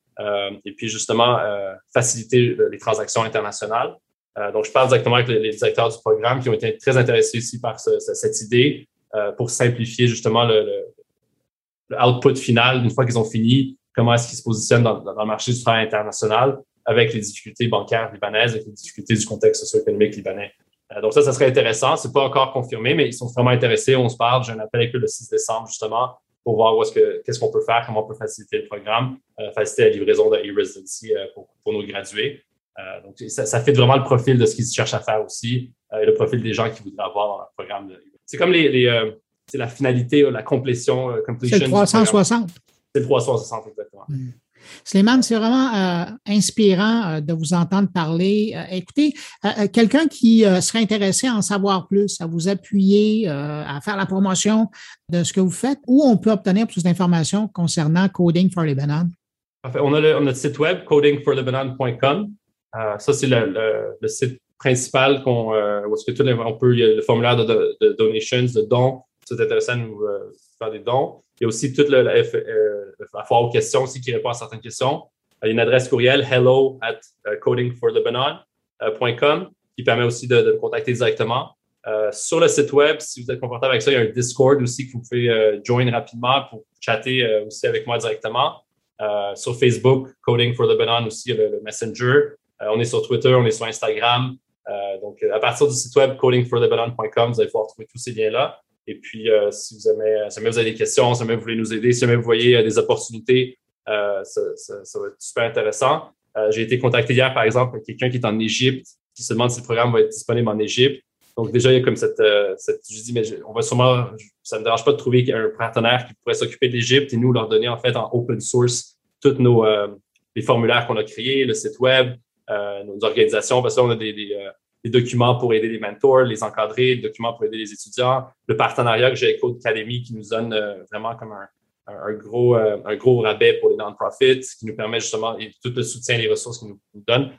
et puis justement faciliter les transactions internationales. Euh, donc, je parle directement avec les, directeurs du programme qui ont été très intéressés ici par cette idée euh, pour simplifier justement le, output final une fois qu'ils ont fini, comment est-ce qu'ils se positionnent dans, le marché du travail international avec les difficultés bancaires libanaises, avec les difficultés du contexte socio-économique libanais. Euh, donc ça, ça serait intéressant. C'est pas encore confirmé, mais ils sont vraiment intéressés. On se parle. J'ai un appel avec eux le 6 décembre justement pour voir où est-ce que qu'est-ce qu'on peut faire, comment on peut faciliter le programme, faciliter la livraison de e-residency pour, pour nos gradués. Euh, donc, ça, ça, fait vraiment le profil de ce qu'ils cherchent à faire aussi euh, et le profil des gens qui voudraient avoir dans leur programme. C'est comme les, les euh, c'est la finalité, la complétion, C'est le 360. C'est le 360, exactement. Mm. C'est vraiment inspirant de vous entendre parler. écoutez, quelqu'un qui serait intéressé à en savoir plus, à vous appuyer, à faire la promotion de ce que vous faites, où on peut obtenir plus d'informations concernant Coding for Lebanon? on a le, notre site web, codingforlebanon.com. Euh, ça, c'est le, le, site principal qu'on, euh, où est-ce que tout, on peut, il y a le formulaire de, donations, de dons. C'est intéressant de nous euh, faire des dons. Il y a aussi toute la, la, foire aux questions aussi qui répond à certaines questions. Il y a une adresse courriel hello at codingforlebanon.com qui permet aussi de, de contacter directement. Euh, sur le site web, si vous êtes confortable avec ça, il y a un Discord aussi que vous pouvez euh, join rapidement pour chatter euh, aussi avec moi directement. sur Facebook, Coding for aussi, le, le Messenger. Euh, on est sur Twitter, on est sur Instagram. Euh, donc, à partir du site web codingforlebanon.com, vous allez pouvoir trouver tous ces liens-là. Et puis, euh, si, vous aimez, si vous avez des questions, si jamais vous voulez nous aider, si jamais vous voyez des opportunités, ça, va être super intéressant. J'ai été contacté hier, par exemple, par quelqu'un qui est en Égypte, qui se demande si le programme va être disponible en Égypte. Donc, déjà, il y a comme cette, je dis, mais on va sûrement, ça ne me dérange pas de trouver un partenaire qui pourrait s'occuper de l'Égypte et nous leur donner, en fait, en open source, tous nos, les formulaires qu'on a créés, le site web, euh, nos organisations, parce que là, on a des, des, euh, des, documents pour aider les mentors, les encadrer, des documents pour aider les étudiants, le partenariat que j'ai avec Code Academy qui nous donne euh, vraiment comme un, un, gros, un gros rabais pour les non-profits, qui nous permet justement, et tout le soutien et les ressources qu'ils nous, donnent.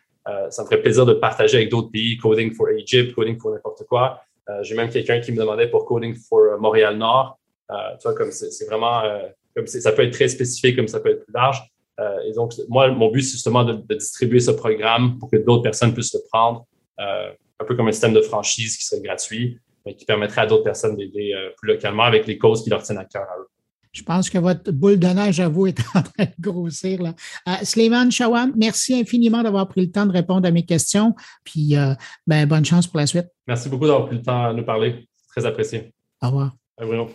ça me ferait plaisir de partager avec d'autres pays, Coding for Egypt, Coding for n'importe quoi. j'ai même quelqu'un qui me demandait pour Coding for Montréal-Nord. tu vois, comme c'est vraiment, comme ça peut être très spécifique, comme ça peut être plus large. Euh, et donc, moi, mon but, c'est justement de, distribuer ce programme pour que d'autres personnes puissent le prendre, euh, un peu comme un système de franchise qui serait gratuit, mais qui permettrait à d'autres personnes d'aider euh, plus localement avec les causes qui leur tiennent à cœur à eux. Je pense que votre boule de neige à vous est en train de grossir. Là. Sleiman Shawam, merci infiniment d'avoir pris le temps de répondre à mes questions. Puis, ben, bonne chance pour la suite. Merci beaucoup d'avoir pris le temps de nous parler. Très apprécié. Au revoir. Au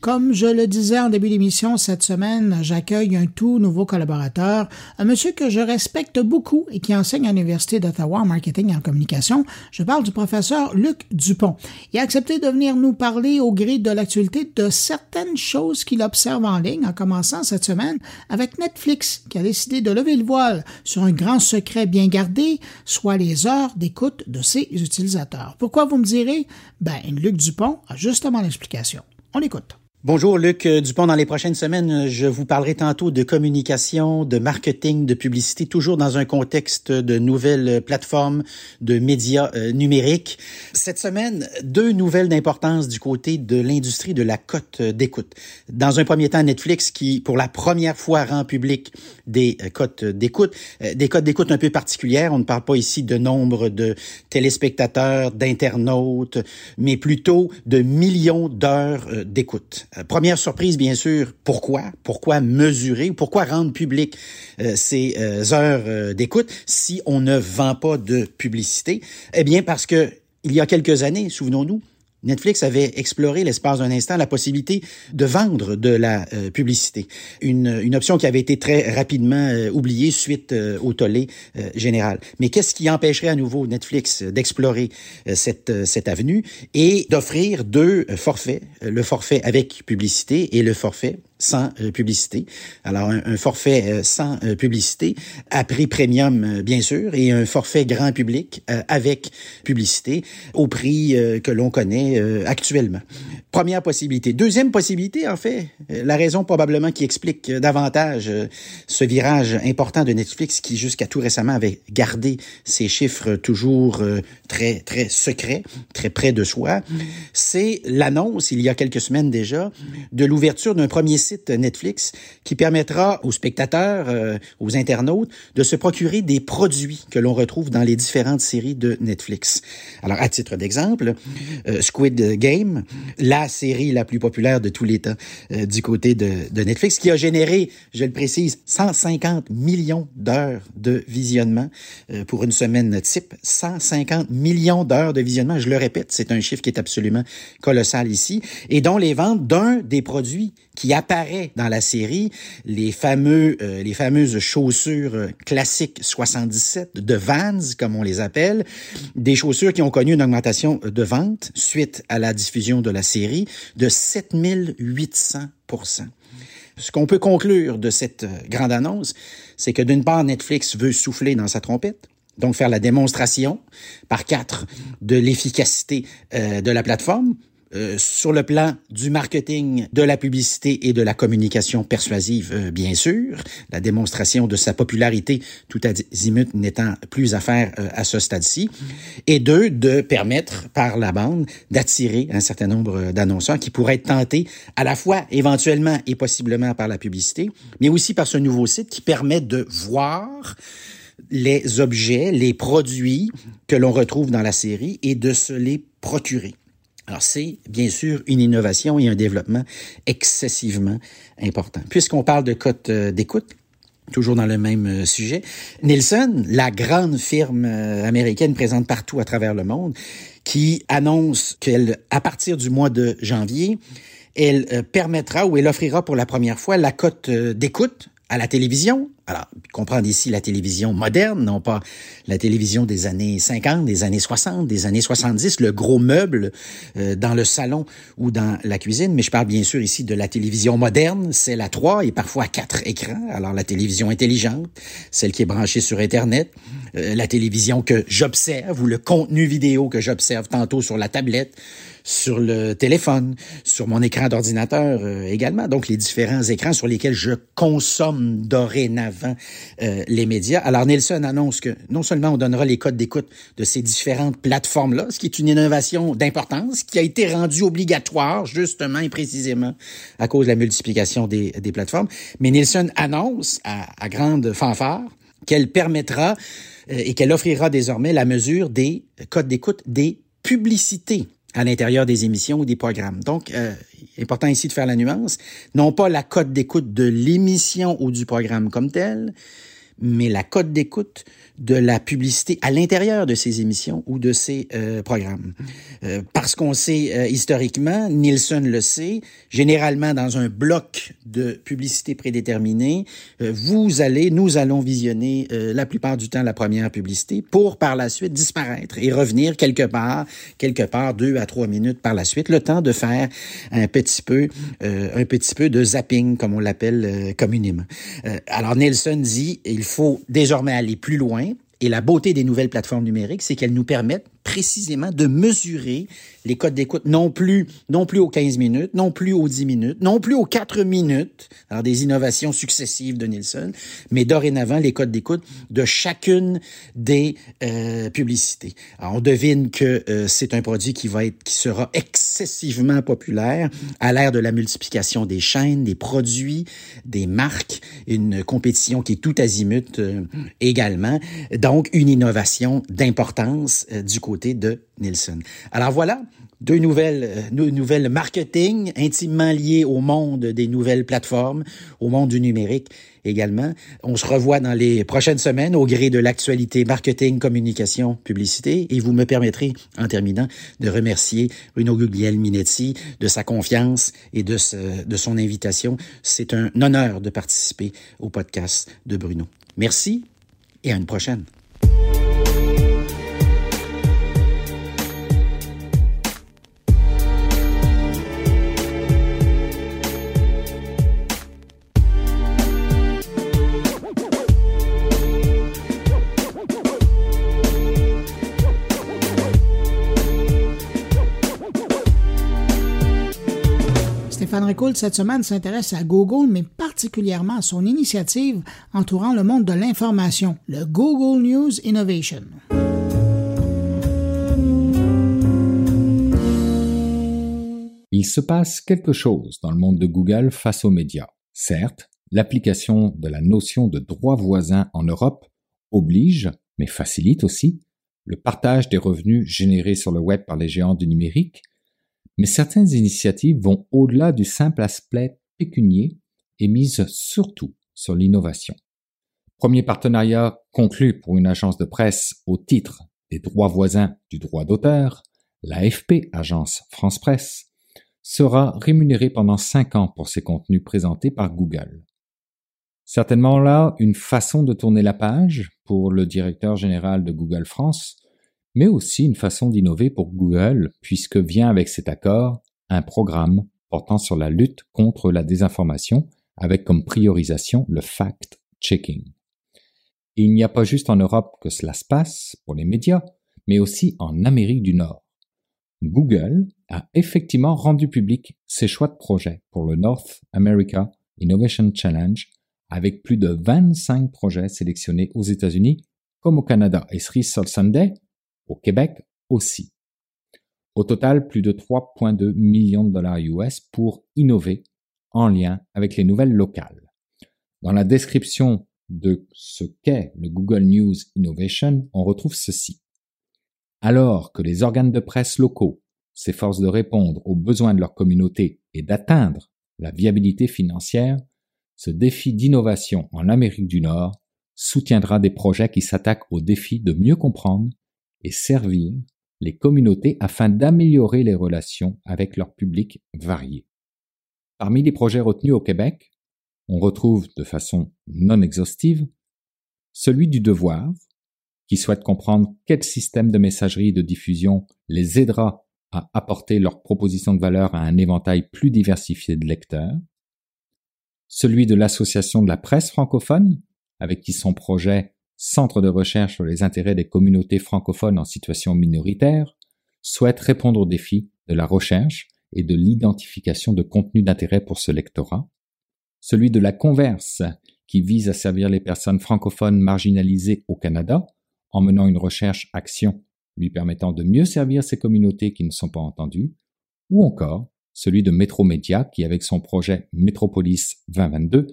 Comme je le disais en début d'émission, cette semaine, j'accueille un tout nouveau collaborateur, un monsieur que je respecte beaucoup et qui enseigne à l'Université d'Ottawa en marketing et en communication. Je parle du professeur Luc Dupont. Il a accepté de venir nous parler au gré de l'actualité de certaines choses qu'il observe en ligne, en commençant cette semaine avec Netflix, qui a décidé de lever le voile sur un grand secret bien gardé, soit les heures d'écoute de ses utilisateurs. Pourquoi vous me direz? Ben, Luc Dupont a justement l'explication. On écoute. Bonjour Luc euh, Dupont. Dans les prochaines semaines, je vous parlerai tantôt de communication, de marketing, de publicité, toujours dans un contexte de nouvelles plateformes, de médias euh, numériques. Cette semaine, deux nouvelles d'importance du côté de l'industrie de la cote d'écoute. Dans un premier temps, Netflix qui, pour la première fois, rend public des euh, cotes d'écoute, des cotes d'écoute un peu particulières. On ne parle pas ici de nombre de téléspectateurs, d'internautes, mais plutôt de millions d'heures d'écoute. Euh, première surprise, bien sûr, pourquoi? Pourquoi mesurer? Pourquoi rendre public euh, ces euh, heures d'écoute si on ne vend pas de publicité? Eh bien, parce que il y a quelques années, souvenons-nous, Netflix avait exploré l'espace d'un instant la possibilité de vendre de la euh, publicité, une, option qui avait été très rapidement euh, oubliée suite euh, au tollé général. Mais qu'est-ce qui empêcherait à nouveau Netflix d'explorer cette, cette avenue et d'offrir deux forfaits, le forfait avec publicité et le forfait sans euh, publicité. Alors, un, forfait euh, sans euh, publicité à prix premium, bien sûr, et un forfait grand public avec publicité au prix que l'on connaît actuellement. Première possibilité. Deuxième possibilité, en fait, la raison probablement qui explique davantage ce virage important de Netflix qui jusqu'à tout récemment avait gardé ses chiffres toujours très, très secrets, très près de soi, c'est l'annonce, il y a quelques semaines déjà, de l'ouverture d'un premier site Netflix qui permettra aux spectateurs, euh, aux internautes, de se procurer des produits que l'on retrouve dans les différentes séries de Netflix. Alors, à titre d'exemple, euh, Squid Game, la série la plus populaire de tous les temps euh, du côté de, de, Netflix, qui a généré, je le précise, 150 millions d'heures de visionnement pour une semaine type. 150 millions d'heures de visionnement. Je le répète, c'est un chiffre qui est absolument colossal ici, et dont les ventes d'un des produits qui apparaît dans la série, les fameux, euh, les fameuses chaussures euh, classiques 77 de Vans, comme on les appelle, des chaussures qui ont connu une augmentation de vente suite à la diffusion de la série de 7800% ce qu'on peut conclure de cette euh, grande annonce, c'est que d'une part, Netflix veut souffler dans sa trompette, donc faire la démonstration par quatre de l'efficacité de la plateforme, euh, sur le plan du marketing, de la publicité et de la communication persuasive, euh, bien sûr, la démonstration de sa popularité tout azimut n'étant plus à faire euh, à ce stade-ci, et deux, de permettre par la bande d'attirer un certain nombre d'annonceurs qui pourraient être tentés à la fois éventuellement et possiblement par la publicité, mais aussi par ce nouveau site qui permet de voir les objets, les produits que l'on retrouve dans la série et de se les procurer. Alors, c'est bien sûr une innovation et un développement excessivement important. Puisqu'on parle de cote euh, d'écoute, toujours dans le même euh, sujet, Nielsen, la grande firme euh, américaine présente partout à travers le monde, qui annonce qu'elle, à partir du mois de janvier, elle permettra ou elle offrira pour la première fois la cote d'écoute à la télévision. Alors, comprendre ici la télévision moderne, non pas la télévision des années 50, des années 60, des années 70, le gros meuble euh, dans le salon ou dans la cuisine, mais je parle bien sûr ici de la télévision moderne, celle à trois et parfois à quatre écrans. Alors, la télévision intelligente, celle qui est branchée sur Internet, euh, la télévision que j'observe ou le contenu vidéo que j'observe tantôt sur la tablette, sur le téléphone, sur mon écran d'ordinateur euh, également. Donc, les différents écrans sur lesquels je consomme dorénavant euh, les médias. Alors Nielsen annonce que non seulement on donnera les codes d'écoute de ces différentes plateformes-là, ce qui est une innovation d'importance, qui a été rendue obligatoire justement et précisément à cause de la multiplication des, des plateformes, mais Nielsen annonce à, à grande fanfare qu'elle permettra euh, et qu'elle offrira désormais la mesure des codes d'écoute des publicités à l'intérieur des émissions ou des programmes. Donc, euh, important ici de faire la nuance, non pas la cote d'écoute de l'émission ou du programme comme tel, mais la cote d'écoute de la publicité à l'intérieur de ces émissions ou de ces euh, programmes. Euh, parce qu'on sait euh, historiquement, Nielsen le sait, généralement dans un bloc de publicité prédéterminée, euh, vous allez, nous allons visionner euh, la plupart du temps la première publicité pour par la suite disparaître et revenir quelque part, quelque part deux à trois minutes par la suite, le temps de faire un petit peu, un petit peu de zapping comme on l'appelle communément. alors Nielsen dit, il faut désormais aller plus loin et la beauté des nouvelles plateformes numériques, c'est qu'elles nous permettent précisément de mesurer les codes d'écoute non plus non plus aux 15 minutes, non plus aux 10 minutes, non plus aux 4 minutes, alors des innovations successives de Nielsen, mais dorénavant les codes d'écoute de chacune des euh, publicités. Alors on devine que euh, c'est un produit qui va être qui sera excessivement populaire à l'ère de la multiplication des chaînes, des produits, des marques, une compétition qui est tout azimut euh, également, donc une innovation d'importance euh, du côté de Nielsen. Alors voilà, deux nouvelles, euh, nouvelles marketing intimement liées au monde des nouvelles plateformes, au monde du numérique également. On se revoit dans les prochaines semaines au gré de l'actualité marketing, communication, publicité. Et vous me permettrez, en terminant, de remercier Bruno Guglielminetti de sa confiance et de son invitation. C'est un honneur de participer au podcast de Bruno. Merci et à une prochaine. Cette semaine, s'intéresse à Google, mais particulièrement à son initiative entourant le monde de l'information, le Google News Innovation. Il se passe quelque chose dans le monde de Google face aux médias. Certes, l'application de la notion de droit voisin en Europe oblige, mais facilite aussi, le partage des revenus générés sur le web par les géants du numérique, mais certaines initiatives vont au-delà du simple aspect pécunier et misent surtout sur l'innovation. Premier partenariat conclu pour une agence de presse au titre des droits voisins du droit d'auteur, l'AFP, agence France Presse, sera rémunéré pendant cinq ans pour ses contenus présentés par Google. Certainement là une façon de tourner la page pour le directeur général de Google France, mais aussi une façon d'innover pour Google, puisque vient avec cet accord un programme portant sur la lutte contre la désinformation, avec comme priorisation le fact-checking. Il n'y a pas juste en Europe que cela se passe pour les médias, mais aussi en Amérique du Nord. Google a effectivement rendu public ses choix de projet pour le North America Innovation Challenge, avec plus de 25 projets sélectionnés aux États-Unis comme au Canada. Et cerise sur Sunday, au Québec aussi. Au total, plus de 3,2 millions de dollars US pour innover en lien avec les nouvelles locales. Dans la description de ce qu'est le Google News Innovation, on retrouve ceci. Alors que les organes de presse locaux s'efforcent de répondre aux besoins de leur communauté et d'atteindre la viabilité financière, ce défi d'innovation en Amérique du Nord soutiendra des projets qui s'attaquent au défi de mieux comprendre et servir les communautés afin d'améliorer les relations avec leur public varié. Parmi les projets retenus au Québec, on retrouve de façon non exhaustive celui du devoir, qui souhaite comprendre quel système de messagerie et de diffusion les aidera à apporter leurs propositions de valeur à un éventail plus diversifié de lecteurs, celui de l'Association de la presse francophone, avec qui son projet centre de recherche sur les intérêts des communautés francophones en situation minoritaire, souhaite répondre aux défis de la recherche et de l'identification de contenus d'intérêt pour ce lectorat, celui de la Converse, qui vise à servir les personnes francophones marginalisées au Canada en menant une recherche-action lui permettant de mieux servir ces communautés qui ne sont pas entendues, ou encore celui de Métromédia qui, avec son projet Métropolis 2022,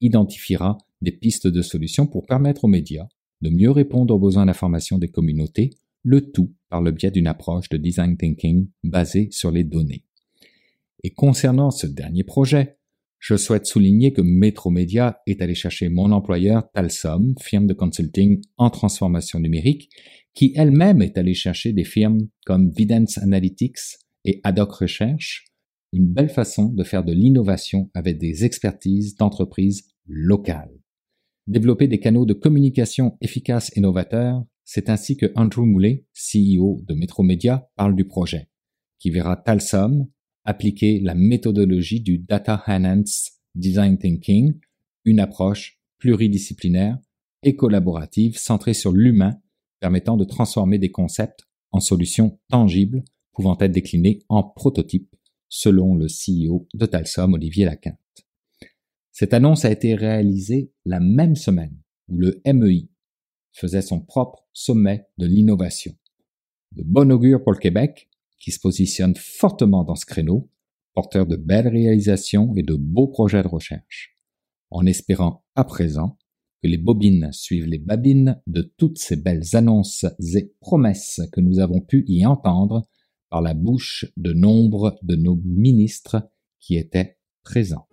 identifiera des pistes de solutions pour permettre aux médias de mieux répondre aux besoins d'information des communautés, le tout par le biais d'une approche de design thinking basée sur les données. Et concernant ce dernier projet, je souhaite souligner que Métromédia est allé chercher mon employeur Talsom, firme de consulting en transformation numérique, qui elle-même est allée chercher des firmes comme Vidence Analytics et Adoc Recherche, une belle façon de faire de l'innovation avec des expertises d'entreprises locales. Développer des canaux de communication efficaces et novateurs, c'est ainsi que Andrew Moulet, CEO de Metromedia, parle du projet, qui verra Talsom appliquer la méthodologie du Data Enhanced Design Thinking, une approche pluridisciplinaire et collaborative centrée sur l'humain permettant de transformer des concepts en solutions tangibles pouvant être déclinées en prototypes, selon le CEO de Talsom, Olivier Laquinte. Cette annonce a été réalisée la même semaine où le MEI faisait son propre sommet de l'innovation. De bon augure pour le Québec, qui se positionne fortement dans ce créneau, porteur de belles réalisations et de beaux projets de recherche, en espérant à présent que les bobines suivent les babines de toutes ces belles annonces et promesses que nous avons pu y entendre par la bouche de nombre de nos ministres qui étaient présents.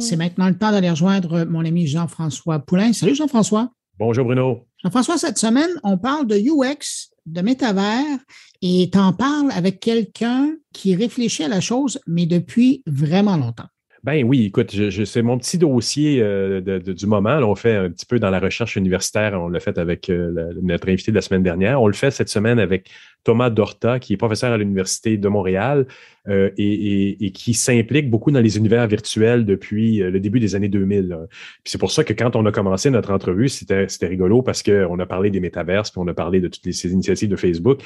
C'est maintenant le temps d'aller rejoindre mon ami Jean-François Poulain. Salut Jean-François. Bonjour Bruno. Jean-François, cette semaine, on parle de UX, de métavers, et tu en parles avec quelqu'un qui réfléchit à la chose, mais depuis vraiment longtemps. Ben oui, écoute, je, c'est mon petit dossier euh, du moment. on fait un petit peu dans la recherche universitaire. On l'a fait avec euh, notre invité de la semaine dernière. On le fait cette semaine avec Thomas Dorta, qui est professeur à l'Université de Montréal euh, et, qui s'implique beaucoup dans les univers virtuels depuis le début des années 2000. c'est pour ça que quand on a commencé notre entrevue, c'était, c'était rigolo parce qu'on a parlé des métaverses, puis on a parlé de toutes ces initiatives de Facebook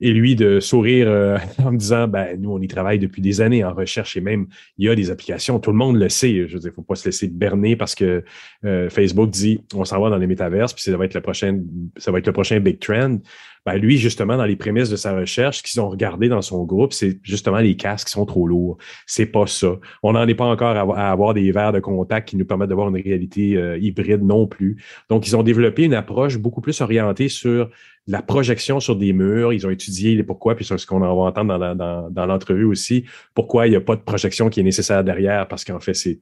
et lui de sourire euh, en me disant ben nous on y travaille depuis des années en recherche et même il y a des applications. Tout le monde le sait. Je veux dire faut pas se laisser berner parce que euh, Facebook dit on s'en va dans les métaverses puis ça va être le prochain ça va être le prochain big trend. Ben lui justement dans les prémices de sa recherche qu'ils ont regardé dans son groupe c'est justement les casques qui sont trop lourds. C'est pas ça. On n'en est pas encore à, avoir des verres de contact qui nous permettent d'avoir une réalité euh, hybride non plus. Donc ils ont développé une approche beaucoup plus orientée sur la projection sur des murs. Ils ont étudié les pourquoi, puis c'est ce qu'on va entendre dans l'entrevue aussi, pourquoi il n'y a pas de projection qui est nécessaire derrière, parce qu'en fait, c'est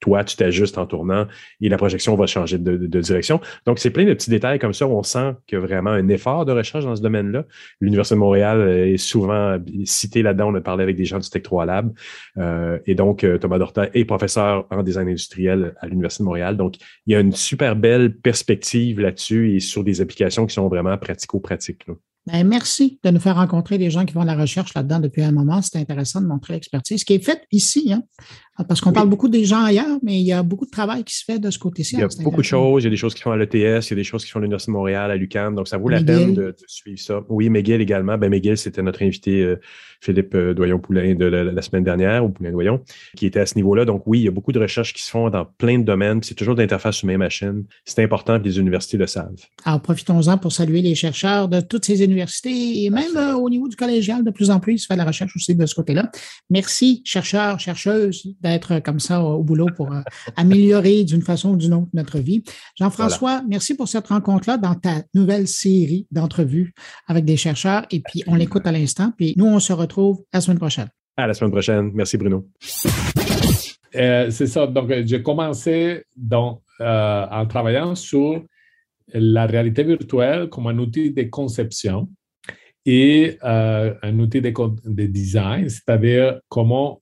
toi, tu t'ajustes en tournant et la projection va changer de, direction. Donc, c'est plein de petits détails comme ça on sent qu'il y a vraiment un effort de recherche dans ce domaine-là. L'Université de Montréal est souvent citée là-dedans. On a parlé avec des gens du Tech 3 Lab. Euh, et donc, euh, Thomas Dorta est professeur en design industriel à l'Université de Montréal. Donc, il y a une super belle perspective là-dessus et sur des applications qui sont vraiment pratico-pratiques. Ben, merci de nous faire rencontrer des gens qui font la recherche là-dedans depuis un moment. C'est intéressant de montrer l'expertise, qui est faite ici. Hein? Parce qu'on parle beaucoup des gens ailleurs, mais il y a beaucoup de travail qui se fait de ce côté-ci. Il y a beaucoup de choses. Il y a des choses qui font à l'ETS, il y a des choses qui font à l'Université de Montréal, à l'UQAM. Donc, ça vaut la peine de, suivre ça. Oui, McGill également. Ben, McGill, c'était notre invité euh, Philippe euh, Doyon-Poulain de la, semaine dernière, ou Poulain-Doyon, qui était à ce niveau-là. Donc, oui, il y a beaucoup de recherches qui se font dans plein de domaines. C'est toujours d'interface humain-machine. C'est important que les universités le savent. Alors, profitons-en pour saluer les chercheurs de toutes ces universités et même euh, au niveau du collégial, de plus en plus, il se fait la recherche aussi de ce côté-là. Merci, chercheurs, chercheuses, d'être comme ça au boulot pour euh, améliorer d'une façon ou d'une autre notre vie. Jean-François, merci pour cette rencontre-là dans ta nouvelle série d'entrevues avec des chercheurs. Et puis, on l'écoute à l'instant. Puis, nous, on se retrouve la semaine prochaine. À la semaine prochaine. Merci, Bruno. Euh, c'est ça. Donc, euh, j'ai commencé dans, en travaillant sur la réalité virtuelle comme un outil de conception et un outil de, de design, c'est-à-dire comment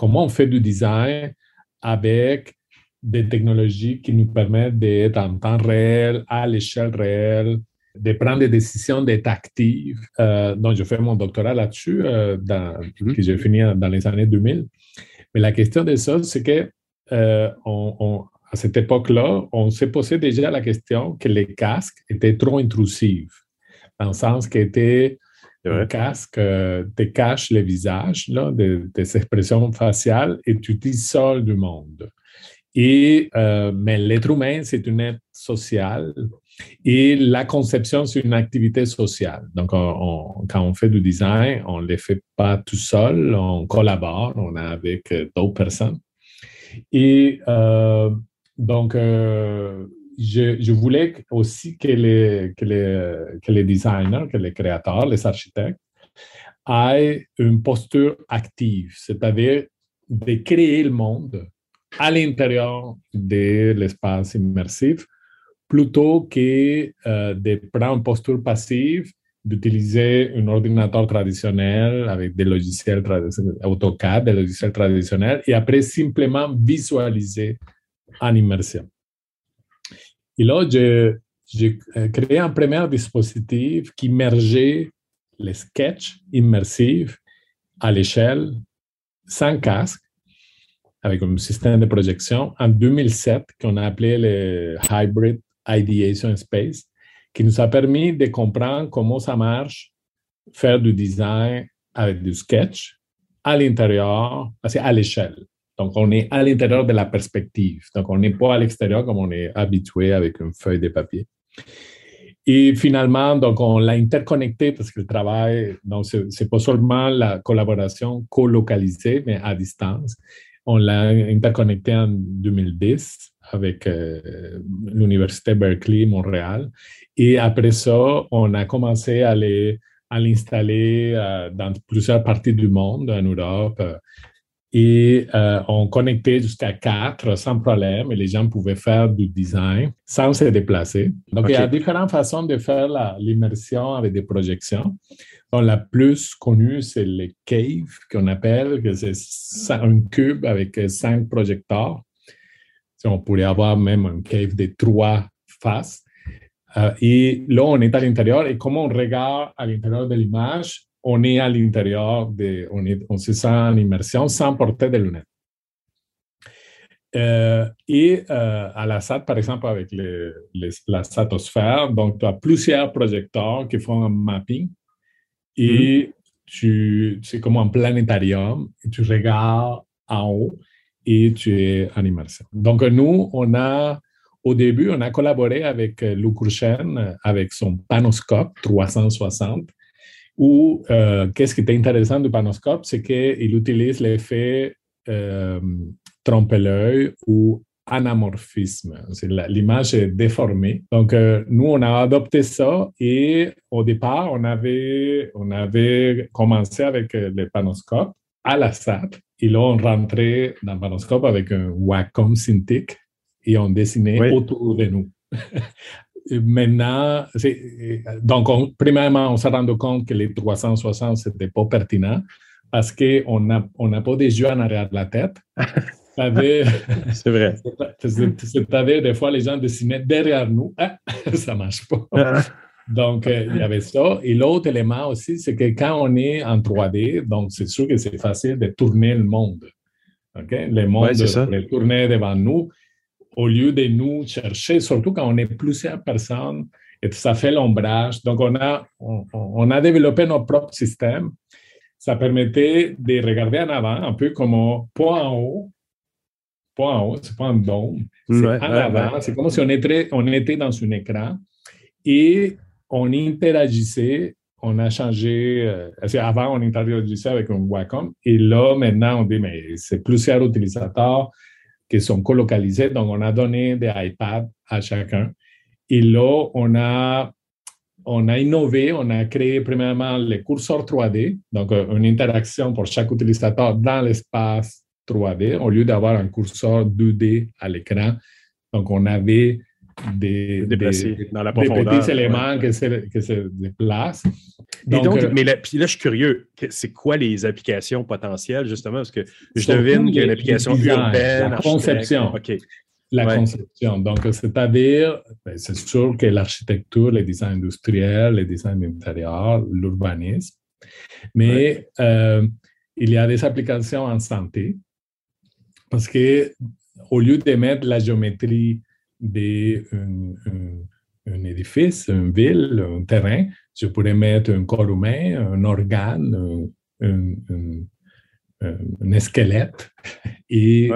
comment on fait du design avec des technologies qui nous permettent d'être en temps réel, à l'échelle réelle, de prendre des décisions, d'être actifs. Euh, donc, je fais mon doctorat là-dessus, euh, mhm. que j'ai fini dans les années 2000. Mais la question de ça, c'est que euh, on, à cette époque-là, on s'est posé déjà la question que les casques étaient trop intrusifs, dans le sens qu'ils étaient Un casque euh, te cache les visages, là, des, expressions faciales et tu t'isoles du monde. Et, euh, mais l'être humain, c'est une être sociale et la conception, c'est une activité sociale. Donc, quand on fait du design, on ne le fait pas tout seul, on collabore, on est avec euh, d'autres personnes. Et donc, je, voulais aussi que les, designers, que les créateurs, les architectes aient une posture active, c'est-à-dire de créer le monde à l'intérieur de l'espace immersif plutôt que euh, de prendre une posture passive, d'utiliser un ordinateur traditionnel avec des logiciels AutoCAD, des logiciels traditionnels, et après simplement visualiser en immersion. Et là, j'ai créé un premier dispositif qui mergeait les sketchs immersifs à l'échelle sans casque avec un système de projection en 2007 qu'on a appelé le Hybrid Ideation Space, qui nous a permis de comprendre comment ça marche, faire du design avec du sketch à l'intérieur, à l'échelle. Donc, on est à l'intérieur de la perspective. Donc, on n'est pas à l'extérieur comme on est habitué avec une feuille de papier. Et finalement, donc, on l'a interconnecté parce que le travail, donc, c'est pas seulement la collaboration co-localisée, mais à distance. On l'a interconnecté en 2010 avec euh, l'Université Berkeley, Montréal. Et après ça, on a commencé à l'installer euh, dans plusieurs parties du monde, en Europe. Et euh, on connectait jusqu'à quatre sans problème et les gens pouvaient faire du design sans se déplacer. Donc, il y a différentes façons de faire l'immersion avec des projections. Donc, la plus connue, c'est le cave qu'on appelle, que c'est un cube avec cinq projecteurs on pourrait avoir même un cave de trois faces. Euh, et là, on est à l'intérieur et comme on regarde à l'intérieur de l'image, on est à l'intérieur, de, on, on se sent en immersion sans porter de lunettes. Euh, et euh, à la SAT, par exemple, avec la satosphère, donc tu as plusieurs projecteurs qui font un mapping et mm-hmm. tu, c'est comme un planétarium et tu regardes en haut et tu es en immersion. Donc, nous, on a, au début, on a collaboré avec Lou Courchen, avec son panoscope 360, où euh, qu'est-ce qui est intéressant du panoscope, c'est qu'il utilise l'effet euh, trompe-l'œil ou anamorphisme. L'image est déformée. Donc, euh, nous, on a adopté ça et au départ, on avait, on avait commencé avec le panoscope à la SAT et là, on rentrait dans le panoscope avec un Wacom Cintiq et on dessinait autour de nous. Maintenant, donc, premièrement, on s'est rendu compte que les 360, ce n'était pas pertinent parce qu'on n'a on pas des yeux en arrière de la tête. C'est vrai. C'est-à-dire, des fois, les gens dessinaient derrière nous. Ah, ça ne marche pas. Donc, euh, il y avait ça. Et l'autre élément aussi, c'est que quand on est en 3D, donc c'est sûr que c'est facile de tourner le monde. OK? Le monde ouais, tourner devant nous au lieu de nous chercher, surtout quand on est plusieurs personnes et ça fait l'ombrage. Donc, on a, on, a développé notre propre système. Ça permettait de regarder en avant, un peu comme point en haut. Point en haut, c'est pas un dôme. C'est en avant. C'est comme si on était, on était dans un écran. Et on interagissait, on a changé. Euh, avant, on interagissait avec un Wacom et là, maintenant, on dit, mais c'est plusieurs utilisateurs qui sont colocalisés. Donc, on a donné des iPads à chacun. Et là, on a, on a innové, on a créé premièrement les curseurs 3D, donc euh, une interaction pour chaque utilisateur dans l'espace 3D, au lieu d'avoir un curseur 2D à l'écran. Donc, on avait des, dans la profondeur. Des petits éléments qui se, déplacent. Donc, euh, mais là, puis là, je suis curieux, c'est quoi les applications potentielles, justement? Parce que je devine qu'il y a une application urbaine. La conception. OK. La conception. Donc, c'est-à-dire, ben, c'est sûr que l'architecture, les designs industriels, les designs d'intérieur, l'urbanisme, mais euh, il y a des applications en santé parce que au lieu de mettre la géométrie d'un un édifice, une ville, un terrain. Je pourrais mettre un corps humain, un organe, un, un, squelette et,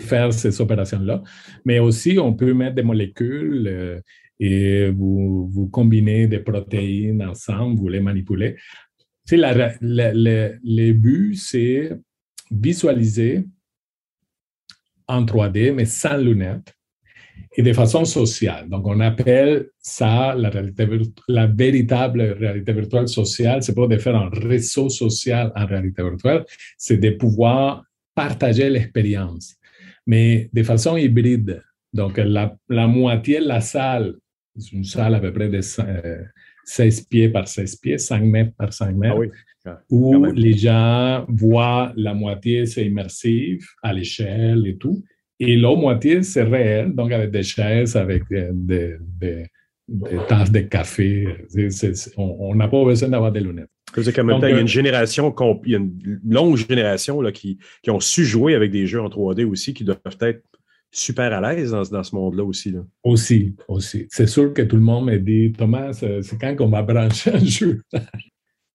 faire ces opérations-là. Mais aussi, on peut mettre des molécules euh, et vous, vous combinez des protéines ensemble, vous les manipulez. La, le but, c'est visualiser en 3D, mais sans lunettes et de façon sociale. Donc, on appelle ça la, réalité, la véritable réalité virtuelle sociale. C'est pas de faire un réseau social en réalité virtuelle, c'est de pouvoir partager l'expérience, mais de façon hybride. Donc, la, la, moitié de la salle, c'est une salle à peu près de 16 euh, pieds par 16 pieds, 5 mètres par 5 mètres, ah où les gens voient la moitié, c'est immersif à l'échelle et tout. Et l'autre moitié, c'est réel, donc avec des chaises, avec des, des, tasses de café. on n'a pas besoin d'avoir des lunettes. il y a une euh, génération, il y a une longue génération là, qui, qui, ont su jouer avec des jeux en 3D aussi, qui doivent être super à l'aise dans, dans, ce monde-là aussi. Là. Aussi, aussi. C'est sûr que tout le monde me dit, Thomas, c'est quand qu'on va brancher un jeu?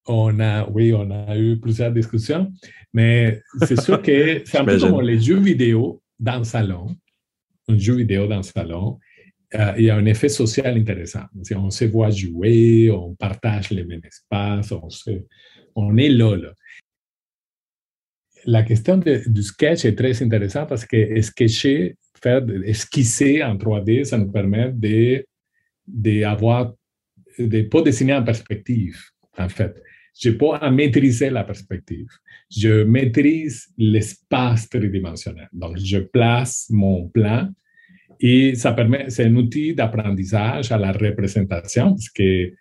on a, oui, on a eu plusieurs discussions, mais c'est sûr que c'est un peu comme les jeux vidéo dans le salon, un jeu vidéo dans le salon, euh, il y a un effet social intéressant. On se voit jouer, on partage les mêmes espaces, on, est là, là. La question du sketch est très intéressante parce que sketcher, faire, esquisser en 3D, ça nous permet de, de avoir, de pas dessiner en perspective, en fait. Je peux pas maîtriser la perspective je maîtrise l'espace tridimensionnel. Donc, je place mon plan et ça permet, c'est un outil d'apprentissage à la représentation parce que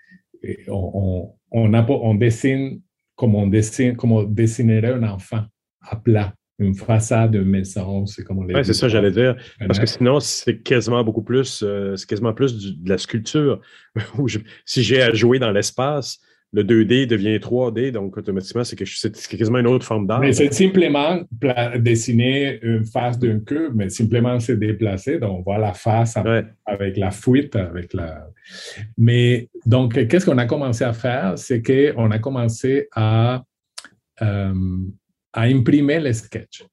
eh, on, on, on, dessine comme on dessine, comme on dessinerait un enfant à plat une façade de maison, c'est comme on Oui, c'est ça, j'allais dire. Parce que sinon, c'est quasiment beaucoup plus, euh, c'est quasiment plus de la sculpture. si j'ai à jouer dans l'espace, le 2D devient 3D, donc automatiquement, c'est quasiment une autre forme d'art. Mais c'est simplement dessiner une face d'un cube, mais simplement se déplacer. Donc, on voit la face avec la fuite, avec la. Mais donc, qu'est-ce qu'on a commencé à faire? C'est qu'on a commencé à, euh, à imprimer les sketchs.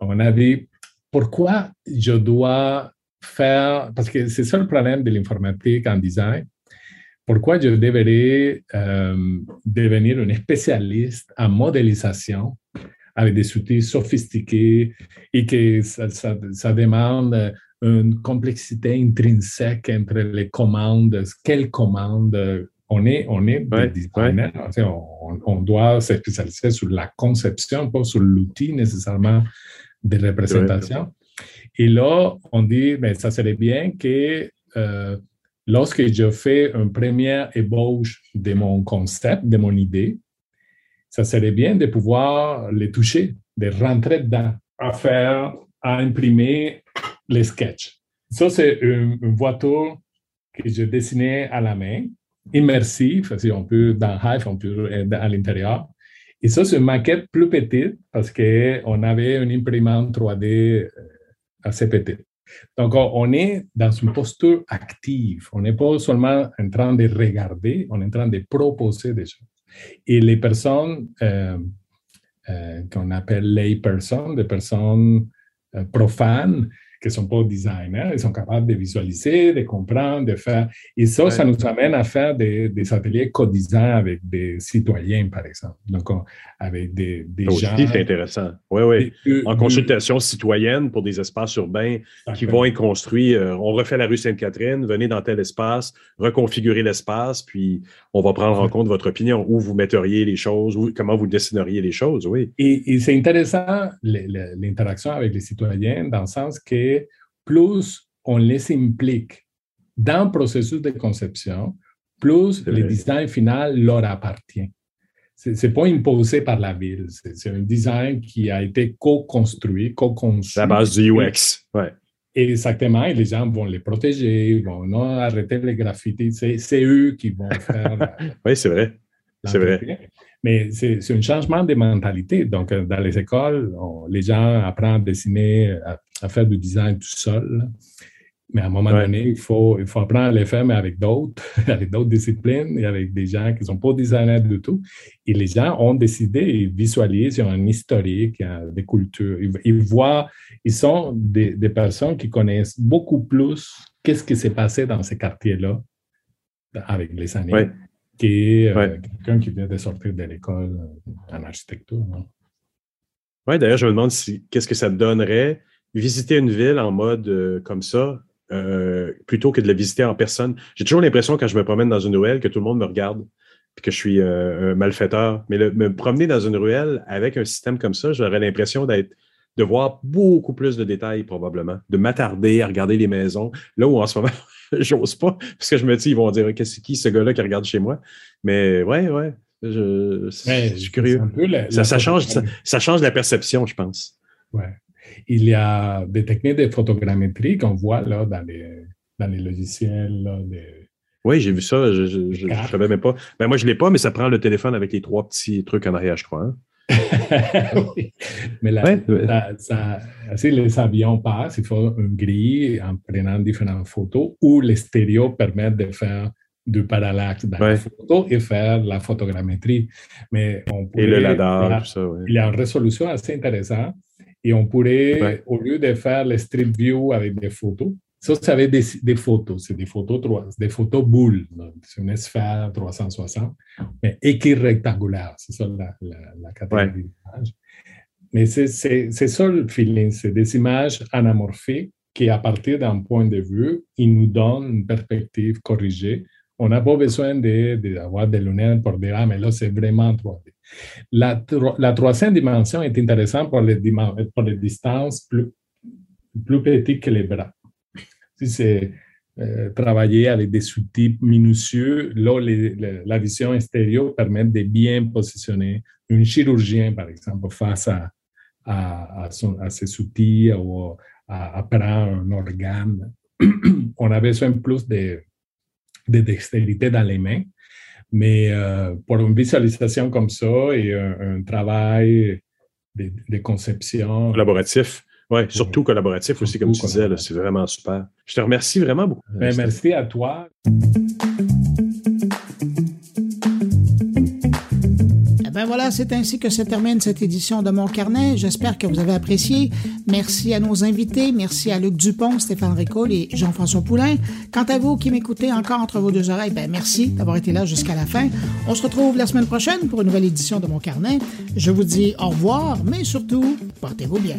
On a dit, pourquoi je dois faire. Parce que c'est ça le problème de l'informatique en design pourquoi je devrais devenir un spécialiste en modélisation avec des outils sophistiqués et que ça, demande une complexité intrinsèque entre les commandes, quelles commandes on est, on est des designers, on, doit se spécialiser sur la conception, pas sur l'outil nécessairement de représentation. Et là, on dit, mais ben, ça serait bien que euh, lorsque je fais une première ébauche de mon concept, de mon idée, ça serait bien de pouvoir les toucher, de rentrer dedans, à faire, à imprimer les sketchs. Ça, c'est une, voiture que je dessinais à la main, immersif, si on peut, dans Hive, on peut à l'intérieur. Et ça, c'est une maquette plus petite parce qu'on avait une imprimante 3D euh, assez petite. Donc, on est dans une posture active. On n'est pas seulement en train de regarder, on est en train de proposer des choses. Et les personnes euh, euh, qu'on appelle lay persons, des personnes euh, profanes, qui ne sont pas designers, ils sont capables de visualiser, de comprendre, de faire. Et ça, ça nous amène à faire des, des ateliers co-design avec des citoyens, par exemple. Donc, avec des, des gens. c'est intéressant. Oui, oui. En consultation citoyenne pour des espaces urbains qui vont être construits. Euh, on refait la rue Sainte-Catherine, venez dans tel espace, reconfigurer l'espace, puis on va prendre en compte votre opinion, où vous metteriez les choses, comment vous dessineriez les choses, oui. Et, et c'est intéressant l'interaction avec les citoyens dans le sens que plus on les implique dans le processus de conception, plus le design final leur appartient. Ce n'est pas imposé par la ville, c'est un design qui a été co-construit, co-conçu. La base du UX, ouais. Exactement, et les gens vont les protéger, vont non arrêter les graffitis, c'est eux qui vont faire. oui, c'est vrai. C'est vrai. Mais c'est un changement de mentalité. Donc, euh, dans les écoles, les gens apprennent à dessiner, à, faire du design tout seul. Mais à un moment donné, il faut, il faut apprendre à les faire, mais avec d'autres, avec d'autres disciplines et avec des gens qui ne sont pas designers du tout. Et les gens ont décidé, ils visualisent, ils ont un historique, des cultures. Ils, voient, ils sont des, des, personnes qui connaissent beaucoup plus qu'est-ce qui s'est passé dans ces quartiers-là avec les années. Ouais. Qui euh, quelqu'un qui vient de sortir de l'école en architecture. Oui, d'ailleurs, je me demande si, qu'est-ce que ça donnerait visiter une ville en mode euh, comme ça, euh, plutôt que de la visiter en personne. J'ai toujours l'impression quand je me promène dans une ruelle que tout le monde me regarde puis que je suis euh, un malfaiteur. Mais me promener dans une ruelle avec un système comme ça, j'aurais l'impression d'être de voir beaucoup plus de détails probablement, de m'attarder à regarder les maisons. Là où en ce moment, j'ose pas, parce que je me dis, ils vont dire, qu'est-ce qui ce gars-là qui regarde chez moi? Mais ouais, ouais, je, suis curieux. ça, change, ça, change la perception, je pense. Ouais il y a des techniques de photogrammétrie qu'on voit là, dans, les, dans les logiciels. Oui, j'ai vu ça. Je ne savais même pas. Ben, moi, je ne l'ai pas, mais ça prend le téléphone avec les trois petits trucs en arrière, je crois. Hein. Oui. Mais là, ça, si les avions passent, il faut une grille en prenant différentes photos où les stéréos permettent de faire du parallaxe dans la photo et faire la photogrammétrie. Mais on et le LADAR, tout ça. Il y a une résolution assez intéressante et on pourrait, au lieu de faire le Street View avec des photos, ça, c'est avec des, des photos, c'est des photos, des photos boules. C'est une sphère 360, mais équirectangulaire. C'est ça la, la, catégorie d'image. Mais c'est ça le feeling, c'est des images anamorphiques qui, à partir d'un point de vue, ils nous donnent une perspective corrigée. On n'a pas besoin d'avoir de, des lunettes pour dire, ah, mais là, c'est vraiment 3D. La, la, troisième dimension est intéressante pour les, pour les distances plus, plus petites que les bras. Si c'est euh, travailler avec des outils minutieux, là, la vision stéréo permet de bien positionner un chirurgien, par exemple, face à, ces outils ou à, prendre un organe. On a besoin plus de, de dextérité dans les mains mais euh, pour une visualisation comme ça et un, travail de, conception. Collaboratif. Oui, surtout collaboratif aussi, comme tu disais, c'est vraiment super. Je te remercie vraiment beaucoup. Ben, merci à toi. Voilà, c'est ainsi que se termine cette édition de Mon Carnet. J'espère que vous avez apprécié. Merci à nos invités. Merci à Luc Dupont, Stéphane Ricoul et Jean-François Poulain. Quant à vous qui m'écoutez encore entre vos deux oreilles, ben merci d'avoir été là jusqu'à la fin. On se retrouve la semaine prochaine pour une nouvelle édition de Mon Carnet. Je vous dis au revoir, mais surtout, portez-vous bien.